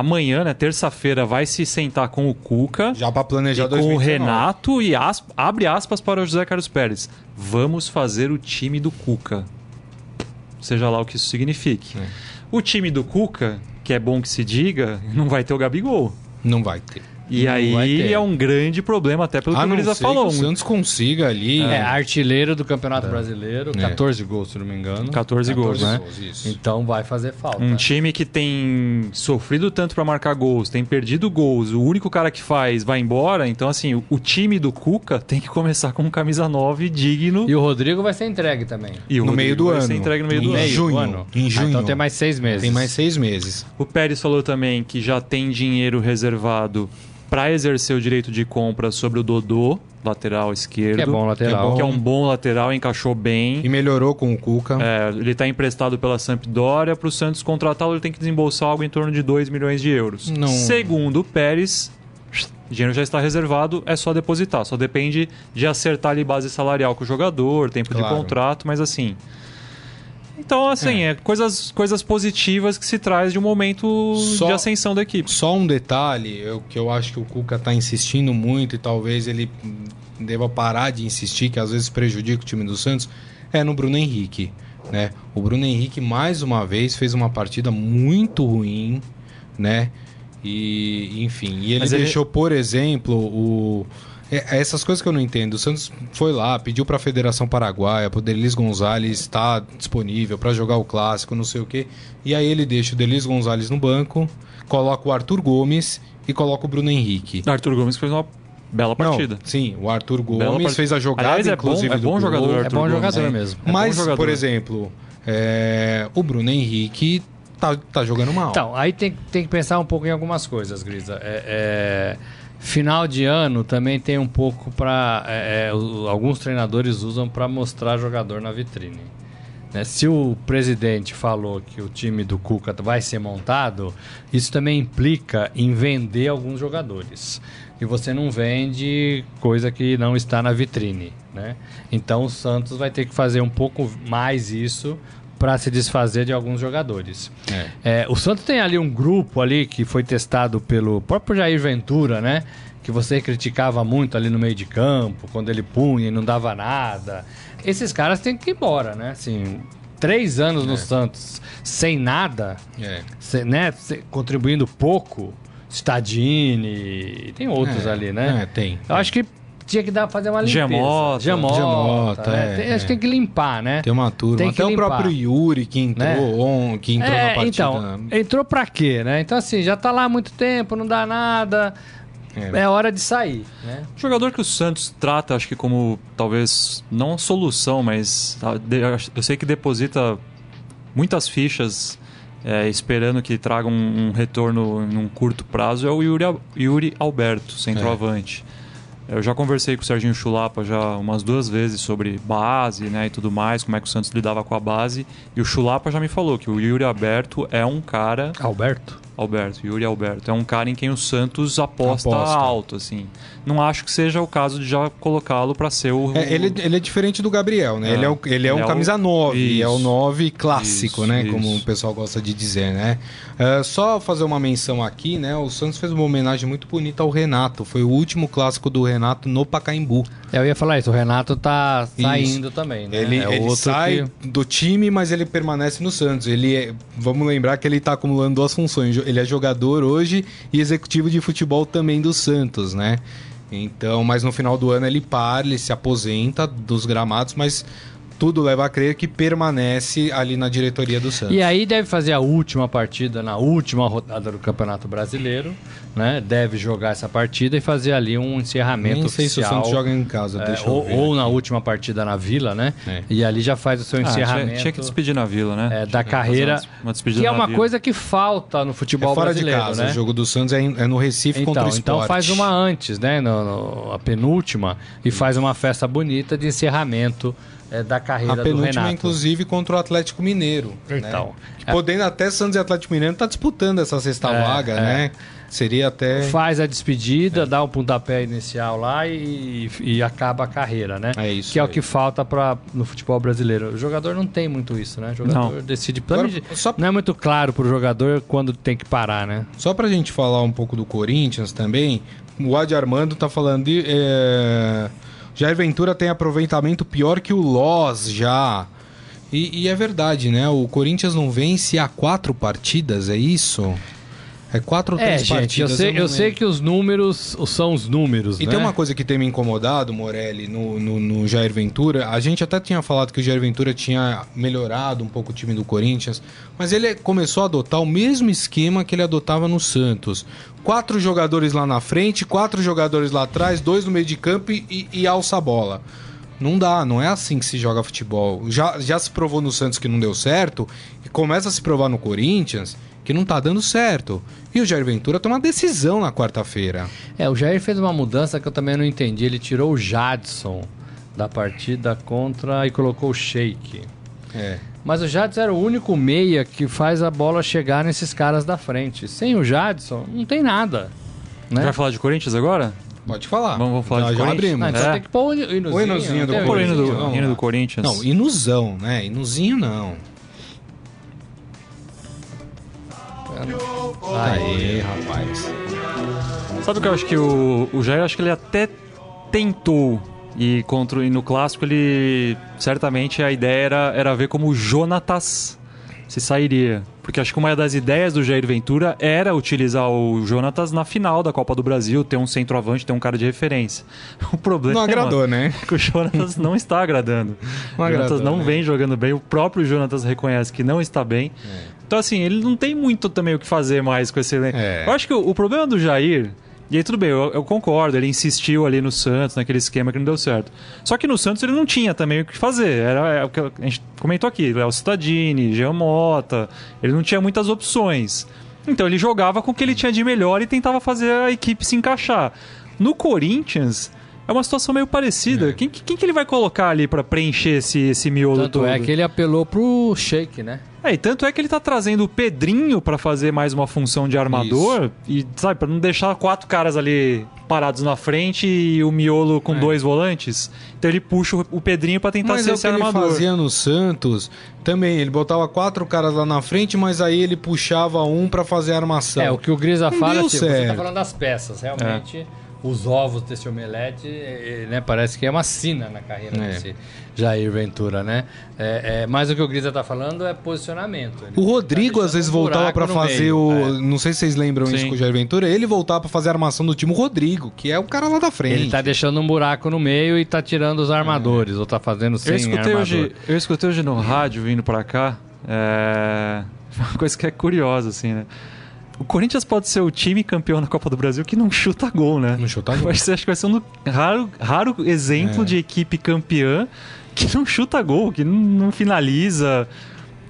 amanhã, né, terça-feira, vai se sentar com o Cuca Já pra planejar e com o 2019. Renato e as- abre aspas para o José Carlos Pérez. Vamos fazer o time do Cuca. Seja lá o que isso signifique. É. O time do Cuca, que é bom que se diga, não vai ter o Gabigol. Não vai ter. E vai aí é um grande problema, até pelo que A o Grisa falou. que o Santos consiga ali... É, artilheiro do Campeonato Brasileiro, É. 14 gols, se não me engano. 14 gols, 14 né? gols, isso. Então vai fazer falta. Um time que tem sofrido tanto para marcar gols, tem perdido gols, o único cara que faz vai embora. Então, assim, o, o time do Cuca *laughs* tem que começar com um camisa 9 digno. E o Rodrigo vai ser entregue também. E o no meio Rodrigo do vai ano. ser entregue no meio do Em ano. Meio junho. do ano. Em Ah, junho. então tem mais seis meses. Tem mais seis meses. O Pérez falou também que já tem dinheiro reservado para exercer o direito de compra sobre o Dodô, lateral esquerdo. Que é bom lateral. Que é um bom lateral, encaixou bem. E melhorou com o Cuca. É, ele está emprestado pela Sampdoria. Para o Santos contratá-lo, ele tem que desembolsar algo em torno de 2 milhões de euros. Não. Segundo o Pérez, o dinheiro já está reservado, é só depositar. Só depende de acertar ali base salarial com o jogador, tempo Claro. de contrato, mas assim. Então, assim, é, coisas, coisas positivas que se traz de um momento Só- de ascensão da equipe. Só um detalhe, eu, que eu acho que o Cuca tá insistindo muito e talvez ele deva parar de insistir, que às vezes prejudica o time do Santos, é no Bruno Henrique. Né? O Bruno Henrique, mais uma vez, fez uma partida muito ruim, né? E, enfim, e ele Mas ele- deixou, por exemplo, o. é- Essas coisas que eu não entendo. O Santos foi lá, pediu para a Federação Paraguaia, pro Delis Gonzalez estar disponível para jogar o clássico, não sei o quê. E aí ele deixa o Delis Gonzalez no banco, coloca o Arthur Gomes e coloca o Bruno Henrique. Arthur Gomes fez uma bela partida. Não, sim, o Arthur Gomes fez a jogada, Aliás, é bom- inclusive, é do bom gol. jogador, É bom Gomes, jogador é. mesmo. É bom Mas, jogador. por exemplo, é, o Bruno Henrique tá, tá jogando mal. Então, aí tem, tem que pensar um pouco em algumas coisas, Grisa. É, é, final de ano também tem um pouco para. alguns treinadores usam para mostrar jogador na vitrine. Né? Se o presidente falou que o time do Cuca vai ser montado, isso também implica em vender alguns jogadores. E você não vende coisa que não está na vitrine. Né? Então o Santos vai ter que fazer um pouco mais isso para se desfazer de alguns jogadores. É. É, o Santos tem ali um grupo ali que foi testado pelo próprio Jair Ventura, né? Que você criticava muito ali no meio de campo, quando ele punha e não dava nada. Esses caras têm que ir embora, né? Assim, três anos no Santos sem nada, É. se- né? contribuindo pouco. Stadini, tem outros É, ali, né? é, tem. Eu acho que tinha que dar, fazer uma limpeza. Giamota. Giamota, Giamota, né? é, Tem- acho que é. tem que limpar, né? Tem uma turma. Tem que Até o limpar. próprio Yuri que entrou, Né? on- que entrou É, na partida. então, entrou pra quê, né? Então, assim, já tá lá há muito tempo, não dá nada. É. É, hora de sair, né? Jogador que o Santos trata, acho que como talvez não solução, mas de- eu sei que deposita muitas fichas é, esperando que traga um, um retorno num curto prazo é o Yuri, Yuri Alberto, centroavante. Eu já conversei com o Serginho Chulapa já umas duas vezes sobre base, né, e tudo mais, como é que o Santos lidava com a base. E o Chulapa já me falou que o Yuri Alberto é um cara Alberto? Alberto, Yuri Alberto. É um cara em quem o Santos aposta, Aposta. alto, assim. Não acho que seja o caso de já colocá-lo para ser o. É, ele, ele é diferente do Gabriel, né? É. Ele é, o, ele é um Ele é o- camisa 9, Isso. é o 9 clássico, Isso, né? isso. Como o pessoal gosta de dizer, né? É, só fazer uma menção aqui, né? O Santos fez uma homenagem muito bonita ao Renato. Foi o último clássico do Renato no Pacaembu. Eu ia falar isso, o Renato tá Isso. saindo também, né? Ele, é ele outro sai que- do time, mas ele permanece no Santos. Ele é- vamos lembrar que ele está acumulando duas funções. Ele é jogador hoje e executivo de futebol também do Santos, né? Então, mas no final do ano ele para, ele se aposenta dos gramados, mas tudo leva a crer que permanece ali na diretoria do Santos. E aí deve fazer a última partida na última rodada do Campeonato Brasileiro, né? Deve jogar essa partida e fazer ali um encerramento Nem sei se o oficial. Santos joga em casa, é, ou, ver. ou na última partida na Vila, né? É. E ali já faz o seu Ah, tinha, encerramento tinha que despedir na vila, né? é, Tinha da carreira. uma- Uma Que é uma vila. coisa que falta no É futebol fora de brasileiro, casa, né? o jogo do Santos é, em- é no Recife contra o Então, Sport. então faz uma antes, né? No, no- a penúltima, e faz uma festa bonita de encerramento é, da carreira A do penúltima, Renato. inclusive, contra o Atlético Mineiro. Então, né? Que Podendo até Santos e Atlético Mineiro tá disputando essa sexta É, vaga, é. né? Seria até. Faz a despedida, dá um pontapé inicial lá e, e acaba a carreira, né? É isso Que é o aí. que falta pra, no futebol brasileiro. O jogador não tem muito isso, né? O jogador Não. decide. Agora, só- Não é muito claro pro jogador quando tem que parar, né? Só pra gente falar um pouco do Corinthians também, o Adi Armando tá falando de. É... Jair Ventura tem aproveitamento pior que o Loz já. E, e é verdade, né? O Corinthians não vence há quatro partidas, é isso? É quatro ou É, três gente, eu partidas. sei, não eu sei que os números são os números, E né? tem uma coisa que tem me incomodado, Morelli, no, no, no Jair Ventura. A gente até tinha falado que o Jair Ventura tinha melhorado um pouco o time do Corinthians, mas ele começou a adotar o mesmo esquema que ele adotava no Santos. Quatro jogadores lá na frente, quatro jogadores lá atrás, dois no meio de campo e, e, e alça a bola. Não dá, não é assim que se joga futebol. Já, já se provou no Santos que não deu certo, e começa a se provar no Corinthians que não tá dando certo. E o Jair Ventura toma uma decisão na quarta-feira. É, o Jair fez uma mudança que eu também não entendi. Ele tirou o Jadson da partida contra e colocou o Sheik. É. Mas o Jadson era o único meia que faz a bola chegar nesses caras da frente. Sem o Jadson, não tem nada. Né? Vai falar de Corinthians agora? Pode falar. Vamos- vamos falar já, de já Corinthians? abrimos. Então É. tem que pôr o hinozinho. O hinozinho não do do, do Corinthians. Não, inusão, né? Inuzinho não. Aê, rapaz. Sabe o que eu acho que o, o Jair, acho que ele até tentou e contra e no clássico ele certamente a ideia era, era ver como o Jonatas se sairia, porque acho que uma das ideias do Jair Ventura era utilizar o Jonatas na final da Copa do Brasil, ter um centroavante, ter um cara de referência. *laughs* O problema Não agradou, mano, né? é que o Jonatas não está agradando. Não o Jonatas agradou, não né? vem jogando bem, o próprio Jonatas reconhece que não está bem. Então, assim, ele não tem muito também o que fazer mais com esse elenco. É. Eu acho que o, o problema do Jair. E aí, tudo bem, eu, eu concordo, ele insistiu ali no Santos, naquele esquema que não deu certo. Só que no Santos ele não tinha também o que fazer. Era é o que a gente comentou aqui: Léo Cittadini, Jean Mota. Ele não tinha muitas opções. Então ele jogava com o que ele tinha de melhor e tentava fazer a equipe se encaixar. No Corinthians. É uma situação meio parecida. Quem, quem que ele vai colocar ali pra preencher esse, esse miolo Tanto todo? é que ele apelou pro Sheik, né? É, e tanto é que ele tá trazendo o Pedrinho pra fazer mais uma função de armador e, sabe, pra não deixar quatro caras ali parados na frente e o miolo com dois volantes. Então ele puxa o- o Pedrinho pra tentar Mas ser é o esse que ele armador. fazia no Santos também. Ele botava quatro caras lá na frente, mas aí ele puxava um pra fazer a armação. É, o que o Grisa Não fala, tipo, você tá falando das peças, realmente. Os ovos desse omelete, eh, né, parece que é uma sina na carreira É. desse Jair Ventura, né? É, é, mas o que o Grisa tá falando é posicionamento. Ele O Rodrigo tá às vezes um voltava no fazer meio, o. é. Não sei se vocês lembram isso Sim. com o Jair Ventura. Ele voltava pra fazer a armação do time o Rodrigo, que é o cara lá da frente. Ele tá deixando um buraco no meio e tá tirando os armadores, ou tá fazendo sem Eu escutei, armador. hoje, eu escutei hoje no rádio vindo pra cá. É... *laughs* Uma coisa que é curiosa, assim, né? O Corinthians pode ser o time campeão da Copa do Brasil que não chuta gol, né? Não chuta gol. Acho que vai ser um raro, raro exemplo É. de equipe campeã que não chuta gol, que não, não finaliza.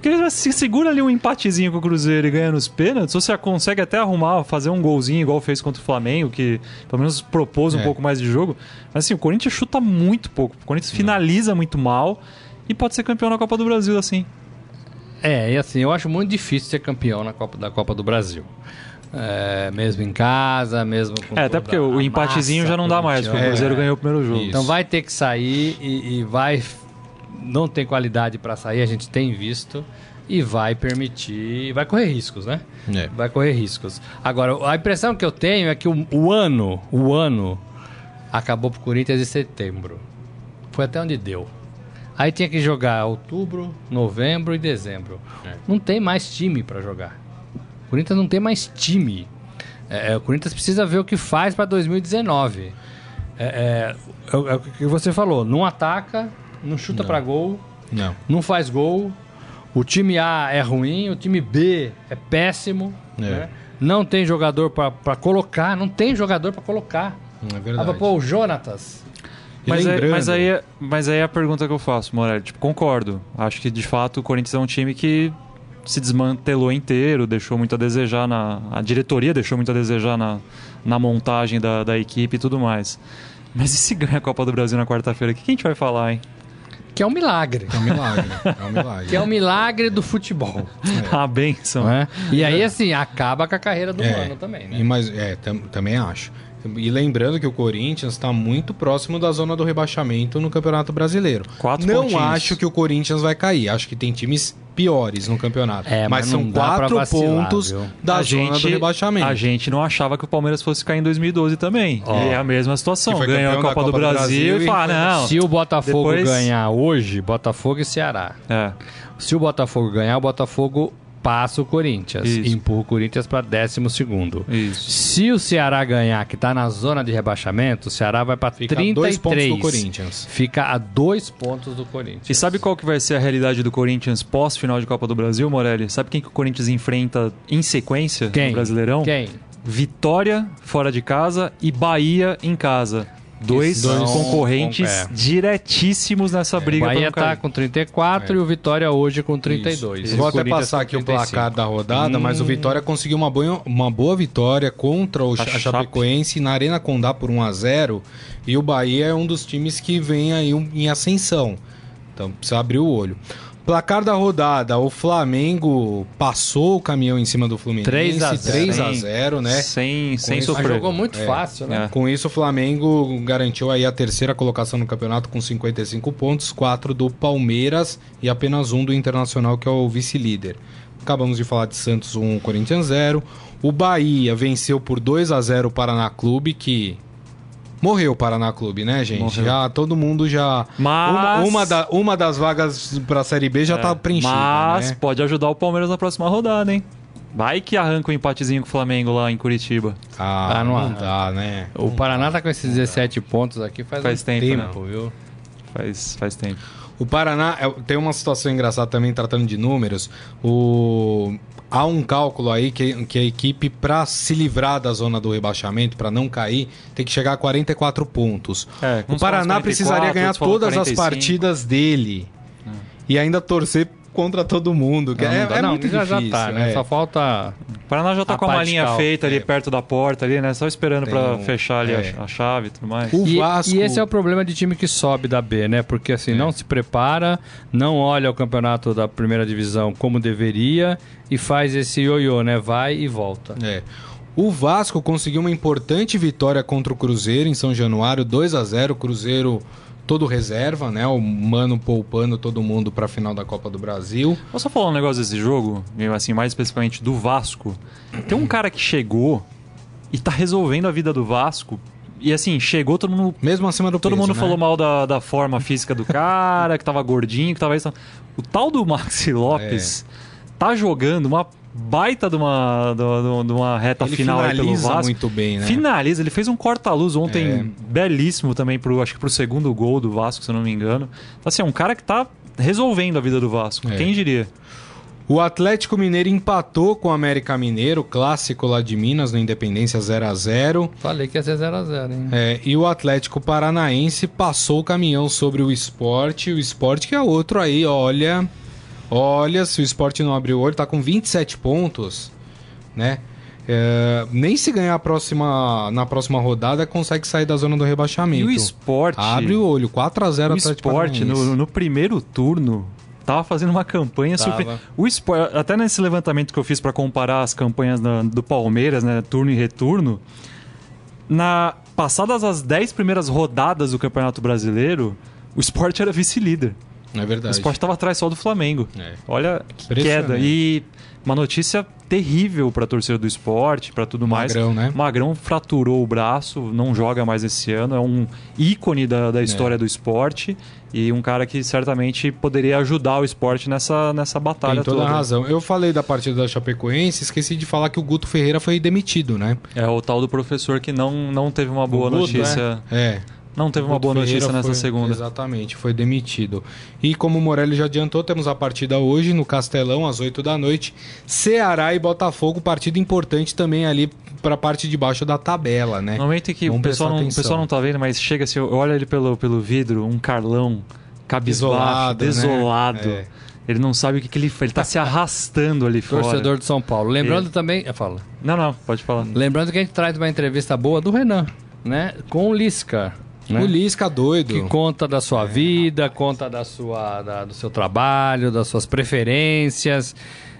Porque se segura ali um empatezinho com o Cruzeiro e ganha nos pênaltis, você consegue até arrumar, fazer um golzinho igual fez contra o Flamengo, que pelo menos propôs um É. pouco mais de jogo. Mas assim, o Corinthians chuta muito pouco. O Corinthians finaliza muito mal e pode ser campeão na Copa do Brasil assim. É, e assim, eu acho muito difícil ser campeão na Copa, da Copa do Brasil. É, mesmo em casa, mesmo com É, até porque o empatezinho massa já não dá mais, porque o corintiana. Cruzeiro É. ganhou o primeiro jogo. Isso. Então vai ter que sair e, e vai. Não tem qualidade para sair, a gente tem visto. E vai permitir. Vai correr riscos, né? É. Vai correr riscos. Agora, a impressão que eu tenho é que o, o ano, o ano, acabou pro Corinthians em setembro. Foi até onde deu. Aí tinha que jogar outubro, novembro e dezembro. Não tem mais time para jogar. O Corinthians não tem mais time. É, é, o Corinthians precisa ver o que faz para 2019. É, é, é o- é o que você falou. Não ataca, não chuta para gol, Não. não faz gol. O time A é ruim, o time B é péssimo. É. né? Não tem jogador para colocar, não tem jogador para colocar. É Ah, verdade. pra pôr o Jonatas. Mas, aí, mas, aí, é- mas aí a pergunta que eu faço, Morelli. Tipo, concordo. Acho que de fato o Corinthians é um time que se desmantelou inteiro, deixou muito a desejar na. A diretoria deixou muito a desejar na, na montagem da, da equipe e tudo mais. Mas e se ganha a Copa do Brasil na quarta-feira? O que, que a gente vai falar, hein? Que é um milagre. É um milagre. É um milagre. Que é um milagre *laughs* do futebol. *laughs* A benção. é? E aí, assim, acaba com a carreira do É, ano também, E né? mais, é, tam- também acho. E lembrando que o Corinthians está muito próximo da zona do rebaixamento no Campeonato Brasileiro. Quatro Não pontinhos. acho que o Corinthians vai cair. Acho que tem times piores no campeonato. É, mas mas não são dá pra quatro vacilar, pontos viu? da a zona gente, do rebaixamento. a gente não achava que o Palmeiras fosse cair em 2012 também. Ó. é a mesma situação. Ganhou a da Copa, do Copa do Brasil, Brasil e fala, não. Se o Botafogo depois- ganhar hoje, Botafogo e Ceará. É. Se o Botafogo ganhar, o Botafogo passa o Corinthians. Isso. Empurra o Corinthians para décimo segundo. Isso. Se o Ceará ganhar, que tá na zona de rebaixamento, o Ceará vai para Fica a 33. dois pontos do Corinthians. Fica a dois pontos do Corinthians. E sabe qual que vai ser a realidade do Corinthians pós-final de Copa do Brasil, Morelli? Sabe quem que o Corinthians enfrenta em sequência Quem? no Brasileirão? Quem? Vitória fora de casa e Bahia em casa. Dois concorrentes é. diretíssimos nessa O briga pra Bahia não cair. tá com 34 e o Vitória hoje com 32. Isso. E Vou o até passar aqui o 35. placar da rodada, mas o Vitória conseguiu uma boa, uma boa vitória contra o A Cha- a Chape. Chapecoense na Arena Condá por 1 a 0 e o Bahia é um dos times que vem aí em ascensão. Então precisa abrir o olho. Placar da rodada, o Flamengo passou o caminhão em cima do Fluminense, 3 a 0. 3 a Sem- 0, né? Sem, sem isso- sofrer. jogou muito É. fácil, né? É. Com isso, o Flamengo garantiu aí a terceira colocação no campeonato com 55 pontos, quatro do Palmeiras e apenas um do Internacional, que é o vice-líder. Acabamos de falar de Santos 1, Corinthians 0. O Bahia venceu por 2 a 0 o Paraná Clube, que morreu o Paraná Clube, né, gente? Morreu. Já todo mundo já Mas- uma, uma, da- uma das vagas para a Série B já É. tá preenchida, Mas né? pode ajudar o Palmeiras na próxima rodada, hein? Vai que arranca um empatezinho com o Flamengo lá em Curitiba. Ah, Ah, não não, dá, né? O Paraná tá com esses 17 pontos aqui faz, Faz um tempo, tempo, né? viu? Faz, faz tempo. O Paraná é- tem uma situação engraçada também, tratando de números. O... Há um cálculo aí que, que a equipe, para se livrar da zona do rebaixamento, para não cair, tem que chegar a 44 pontos. É, o Paraná 44, precisaria ganhar todas as 45. partidas dele e ainda torcer contra todo mundo. Que Não, é, não é Não, muito já, difícil. já tá, né? é. Só falta. O Paraná já tá A com uma parte linha cal- feita ali é. perto da porta ali, né? Só esperando pra um- fechar ali a- é. a, chave e tudo mais. O E, Vasco... e esse é o problema de time que sobe da B, né? Porque assim, não se prepara, não olha o campeonato da primeira divisão como deveria e faz esse ioiô, né? Vai e volta. É. O Vasco conseguiu uma importante vitória contra o Cruzeiro em São Januário, 2 a 0 Cruzeiro todo reserva, né? O Mano poupando todo mundo para a final da Copa do Brasil. Vou só falar um negócio desse jogo, assim, mais especificamente do Vasco. Tem um cara que chegou e tá resolvendo a vida do Vasco. E assim, chegou, todo mundo. Mesmo acima do Todo peso, mundo né? falou mal da, da forma física do cara, que tava gordinho, que tava isso. O tal do Maxi *laughs* Lopes É. tá jogando uma baita de uma, de, de uma reta Ele final aí pelo finaliza Vasco. muito bem, né? Finaliza, ele fez um corta-luz ontem É. belíssimo também, pro, acho que pro segundo gol do Vasco, se eu não me engano. Então, assim, é um cara que tá resolvendo a vida do Vasco. É. Quem diria? O Atlético Mineiro empatou com o América Mineiro, clássico lá de Minas, no Independência 0 a 0 Falei que ia ser 0x0, hein? É, e o Atlético Paranaense passou o caminhão sobre o esporte. O esporte que é outro aí, olha. Olha, se o esporte não abrir o olho, tá com 27 pontos, né? É, nem se ganhar a próxima, na próxima rodada consegue sair da zona do rebaixamento. E o esporte. Abre o olho, 4x0 O esporte, no, no primeiro turno, tava fazendo uma campanha Tava. super. O esporte, até nesse levantamento que eu fiz para comparar as campanhas da- do Palmeiras, né, turno e retorno, na passadas as 10 primeiras rodadas do Campeonato Brasileiro, o esporte era vice-líder. É O verdade. esporte estava atrás só do Flamengo. É. Olha que queda. E uma notícia terrível para a torcida do esporte, para tudo mais. Magrão, né? Magrão fraturou o braço, não joga mais esse ano. É um ícone da, da história É. do esporte e um cara que certamente poderia ajudar o esporte nessa, nessa batalha Tem toda toda. a razão. Eu falei da partida da Chapecoense, esqueci de falar que o Guto Ferreira foi demitido, né? É o tal do professor que não, não teve uma boa Guto, notícia. É. Não teve uma boa notícia nessa foi- segunda. Exatamente, foi demitido. E como o Morelli já adiantou, temos a partida hoje no Castelão, às 8 da noite. Ceará e Botafogo, partido importante também ali para a parte de baixo da tabela, né? No momento em que o pessoal, não, o pessoal não tá vendo, mas chega assim, olha ele pelo, pelo vidro, um Carlão cabisbaixo, né? desolado. É. Ele não sabe o que, que ele faz. Ele tá se arrastando ali fora. Torcedor de São Paulo. Lembrando É. também. Eu falo. Não, não, pode falar. Lembrando que a gente traz uma entrevista boa do Renan, né? Com o Lisca. Né? O Lisca doido. Que conta da sua vida, conta da sua, da- do seu trabalho, das suas preferências.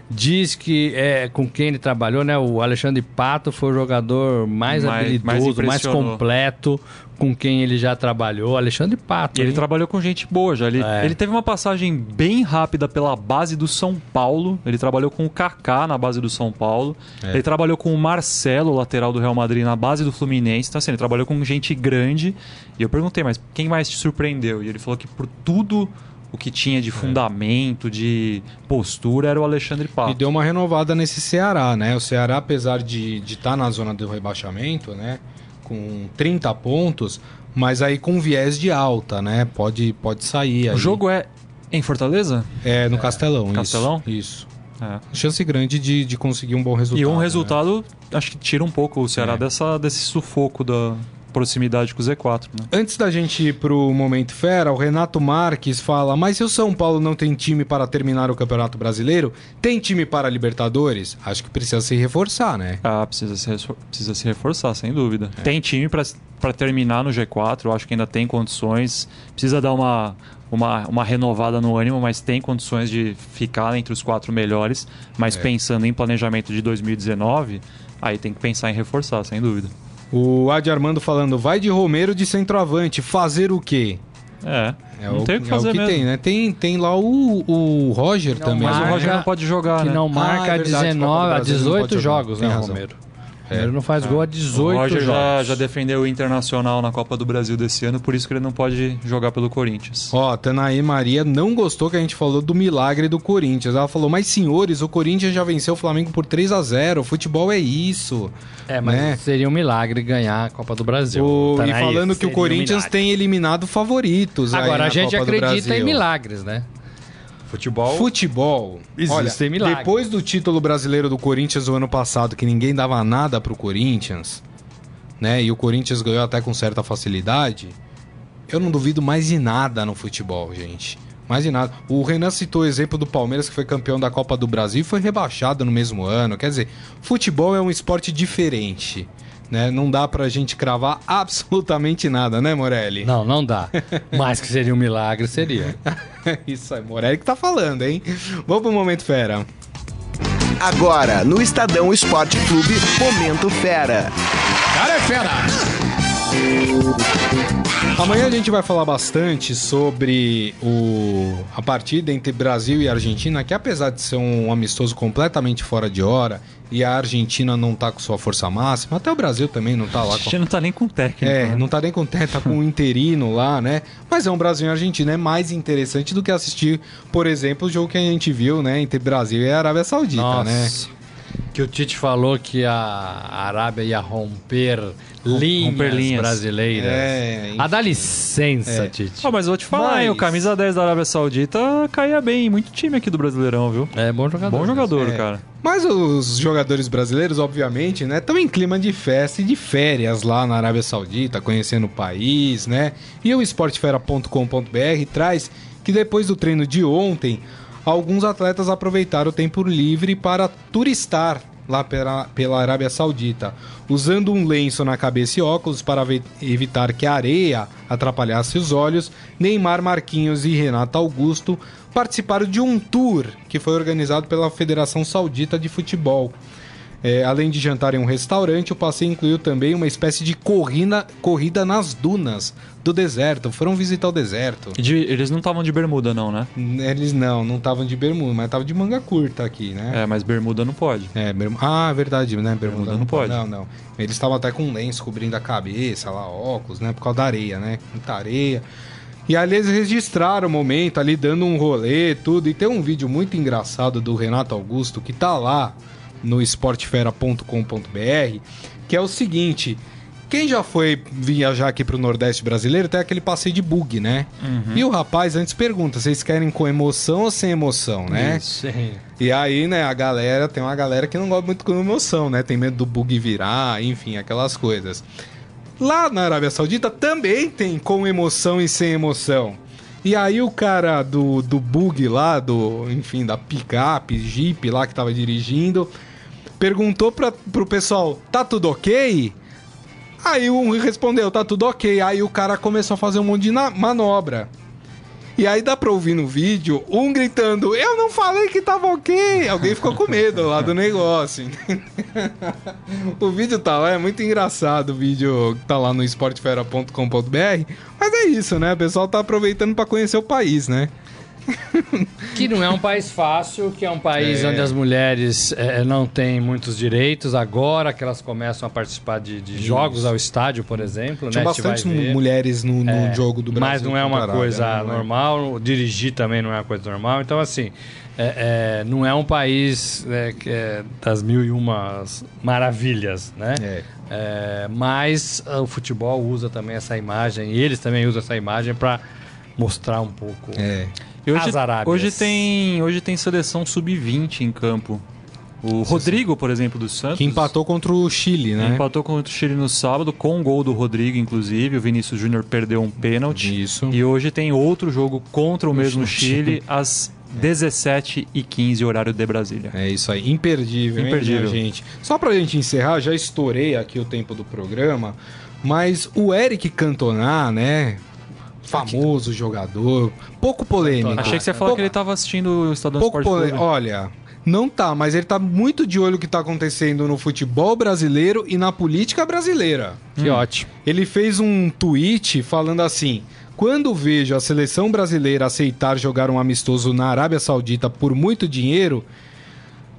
Diz que é com quem ele trabalhou, né? O Alexandre Pato foi o jogador mais, Mais- habilidoso, mais mais, completo com quem ele já trabalhou. Alexandre Pato. Ele hein? trabalhou com gente boa já. Ele, É. ele teve uma passagem bem rápida pela base do São Paulo. Ele trabalhou com o Kaká na base do São Paulo. É. Ele trabalhou com o Marcelo, lateral do Real Madrid, na base do Fluminense. Então, assim, ele trabalhou com gente grande. E eu perguntei, mas quem mais te surpreendeu? E ele falou que por tudo o que tinha É. de fundamento, de postura, era o Alexandre Pato. E deu uma renovada nesse Ceará, né? O Ceará, apesar de estar na zona do rebaixamento, né? Com 30 pontos, mas aí com viés de alta, né? Pode, pode sair. O aí. jogo é em Fortaleza? é no Castelão. Castelão? Isso. isso. É. Chance grande de, de conseguir um bom resultado. E um né? resultado, acho que tira um pouco o Ceará É. dessa, desse sufoco da proximidade com o Z4, né? Antes da gente ir pro Momento Fera, o Renato Marques fala: Mas se o São Paulo não tem time para terminar o Campeonato Brasileiro, tem time para Libertadores? Acho que precisa se reforçar, né? Ah, precisa se, precisa se reforçar, sem dúvida. É. Tem time pra terminar no G4, eu acho que ainda tem condições. Precisa dar uma, uma, uma renovada no ânimo, mas tem condições de ficar entre os quatro melhores. Mas É. pensando em planejamento de 2019, aí tem que pensar em reforçar, sem dúvida. O Adi Armando falando: Vai de Romero de centroavante, fazer o quê? É, É não o, tem o que fazer é o que mesmo. tem, né? Tem, tem lá o, o Roger também. Mas o Roger não pode jogar, que né? não marca Ah, é verdade, 19, Copa do a Brasil não 18 pode jogar. jogos, né, razão. Romero? Romero não faz gol há O 18 Roger já, jogos. já defendeu o Internacional na Copa do Brasil desse ano, por isso que ele não pode jogar pelo Corinthians. Ó, Tanaí Maria não gostou que a gente falou do milagre do Corinthians. Ela falou: Mas senhores, o Corinthians já venceu o Flamengo por 3 a 0 O futebol é isso. É, mas né? seria um milagre ganhar a Copa do Brasil. O- e Tanaí, falando que o um Corinthians milagre. tem eliminado favoritos. Agora, a gente Copa acredita em milagres, né? Futebol. Futebol. Existem Olha, milagres. depois do título brasileiro do Corinthians o ano passado, que ninguém dava nada pro Corinthians, né? E o Corinthians ganhou até com certa facilidade. Eu não duvido mais de nada no futebol, gente. Mais de nada. O Renan citou o exemplo do Palmeiras, que foi campeão da Copa do Brasil e foi rebaixado no mesmo ano. Quer dizer, futebol é um esporte diferente. Né? Não dá pra gente cravar absolutamente nada, né, Morelli? Não, não dá. *laughs* Mas que seria um milagre, seria. *laughs* Isso aí, Morelli que tá falando, hein? Vamos pro Momento Fera. Agora, no Estadão Esporte Clube, Momento Fera. Cara é fera! Amanhã a gente vai falar bastante sobre o, a partida entre Brasil e Argentina, que apesar de ser um amistoso completamente fora de hora, e a Argentina não tá com sua força máxima, até o Brasil também não tá A lá gente com. não tá nem com técnico. É, né? não tá nem com teto, tá com um interino lá, né? Mas é um Brasil e Argentina, é mais interessante do que assistir, por exemplo, o jogo que a gente viu, né, entre Brasil e Arábia Saudita, Nossa. né? Que o Tite falou que a Arábia ia romper linhas, romper linhas. brasileiras. É, Ah, dá licença, É. Tite. Ah, mas eu vou te falar, Mas- hein, o camisa 10 da Arábia Saudita caía bem em muito time aqui do Brasileirão, viu? É bom jogador. Bom jogador, É. cara. Mas os jogadores brasileiros, obviamente, né, estão em clima de festa e de férias lá na Arábia Saudita, conhecendo o país, né? E o esportefera.com.br traz que depois do treino de ontem, alguns atletas aproveitaram o tempo livre para turistar lá pela, pela Arábia Saudita, usando um lenço na cabeça e óculos para evitar que a areia atrapalhasse os olhos. Neymar Marquinhos e Renato Augusto participaram de um tour que foi organizado pela Federação Saudita de Futebol. É, além de jantar em um restaurante, o passeio incluiu também uma espécie de corrida, corrida nas dunas do deserto. Foram visitar o deserto. De, eles não estavam de bermuda, não, né? Eles não, não estavam de bermuda, mas estavam de manga curta aqui, né? É, mas bermuda não pode. É, bermuda. Ah, verdade, né? Bermuda, bermuda não, não pode. Não, não. Eles estavam até com um lenço cobrindo a cabeça, lá, óculos, né? Por causa da areia, né? Muita areia. E ali eles registraram o momento, ali dando um rolê, tudo. E tem um vídeo muito engraçado do Renato Augusto que tá lá no esportefera.com.br, que é o seguinte. Quem já foi viajar aqui pro Nordeste brasileiro tem aquele passeio de bug, né? Uhum. E o rapaz antes pergunta: vocês querem com emoção ou sem emoção, né? Isso. E aí, né, a galera, tem uma galera que não gosta muito com emoção, né? Tem medo do bug virar, enfim, aquelas coisas. Lá na Arábia Saudita também tem com emoção e sem emoção. E aí o cara do, do bug lá, do, enfim, da picape, jeep lá que tava dirigindo, perguntou pra, pro pessoal, tá tudo ok? Aí um respondeu, tá tudo ok. Aí o cara começou a fazer um monte de manobra. E aí dá pra ouvir no vídeo um gritando: Eu não falei que tava ok! Alguém ficou com medo lá do negócio. *laughs* o vídeo tá lá, é muito engraçado o vídeo tá lá no esportefera.com.br. Mas é isso, né? O pessoal tá aproveitando para conhecer o país, né? *laughs* que não é um país fácil, que é um país é. onde as mulheres é, não têm muitos direitos. Agora que elas começam a participar de, de jogos ao estádio, por exemplo. Tinha né? bastante mulheres no, no é, jogo do Brasil. Mas não é uma coisa né? normal. Dirigir também não é uma coisa normal. Então, assim, é, é, não é um país é, é, das mil e umas maravilhas, né? É. é mas o futebol usa também essa imagem, e eles também usam essa imagem para mostrar um pouco. É. E hoje, hoje tem hoje tem seleção sub-20 em campo. O Rodrigo, por exemplo, do Santos. Que empatou contra o Chile, né? Empatou contra o Chile no sábado, com o gol do Rodrigo, inclusive. O Vinícius Júnior perdeu um pênalti. Isso. E hoje tem outro jogo contra o mesmo Chile, às 17 e 15 horário de Brasília. É isso aí, imperdível, imperdível, hein, gente. Só pra gente encerrar, já estourei aqui o tempo do programa, mas o Eric Cantona, né? Famoso jogador, pouco polêmico. Achei que você ia falar pouco, que ele estava assistindo o Estadão pouco. Olha, não tá, mas ele tá muito de olho no que tá acontecendo no futebol brasileiro e na política brasileira. Que hum. ótimo. Ele fez um tweet falando assim: quando vejo a seleção brasileira aceitar jogar um amistoso na Arábia Saudita por muito dinheiro,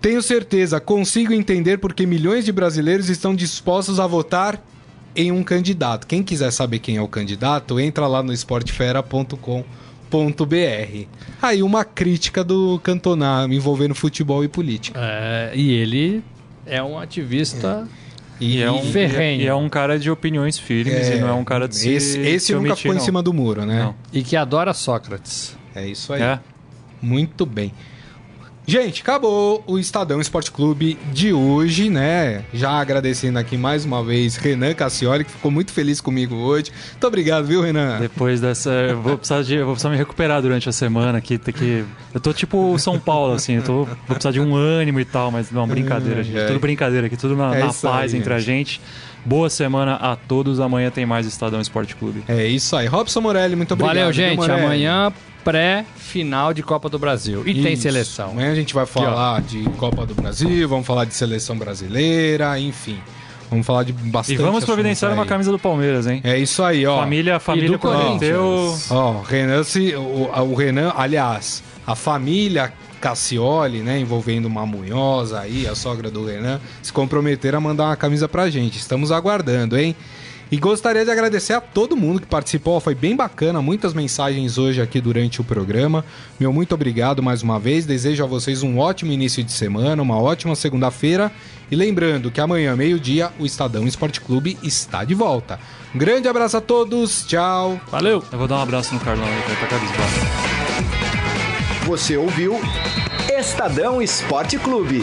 tenho certeza, consigo entender porque milhões de brasileiros estão dispostos a votar em um candidato. Quem quiser saber quem é o candidato, entra lá no esportefera.com.br. Aí uma crítica do Cantona envolvendo futebol e política. É, e ele é um ativista. É. E, é um, ferrenho. E é um cara de opiniões firmes é, e não é um cara de se, Esse, esse se nunca ficou em cima do muro, né? Não. E que adora Sócrates. É isso aí. É. Muito bem. Gente, acabou o Estadão Esporte Clube de hoje, né? Já agradecendo aqui mais uma vez Renan Cassioli, que ficou muito feliz comigo hoje. Muito obrigado, viu, Renan? Depois dessa. Eu vou precisar, de, vou precisar me recuperar durante a semana aqui. Ter que, eu tô tipo São Paulo, assim, eu tô, vou precisar de um ânimo e tal, mas não, brincadeira, gente. Tudo brincadeira aqui, tudo na, é na paz aí, entre gente. a gente. Boa semana a todos. Amanhã tem mais Estadão Esporte Clube. É isso aí. Robson Morelli, muito obrigado. Valeu, gente. Amanhã pré-final de Copa do Brasil. E Isso. tem seleção. Amanhã a gente vai falar de Copa do Brasil, vamos falar de seleção brasileira, enfim. Vamos falar de bastante. E vamos providenciar uma camisa do Palmeiras, hein? É isso aí, ó. Família, família prometeu. Ó, Renan, se, o, o Renan, aliás, a família Cassioli, né, envolvendo uma munhosa aí, a sogra do Renan, se comprometeram a mandar uma camisa pra gente. Estamos aguardando, hein? E gostaria de agradecer a todo mundo que participou, foi bem bacana, muitas mensagens hoje aqui durante o programa. Meu muito obrigado mais uma vez. Desejo a vocês um ótimo início de semana, uma ótima segunda-feira. E lembrando que amanhã, meio-dia, o Estadão Esporte Clube está de volta. Um grande abraço a todos, tchau. Valeu. Eu vou dar um abraço no Carlão aí, vai pra Você ouviu Estadão Esporte Clube.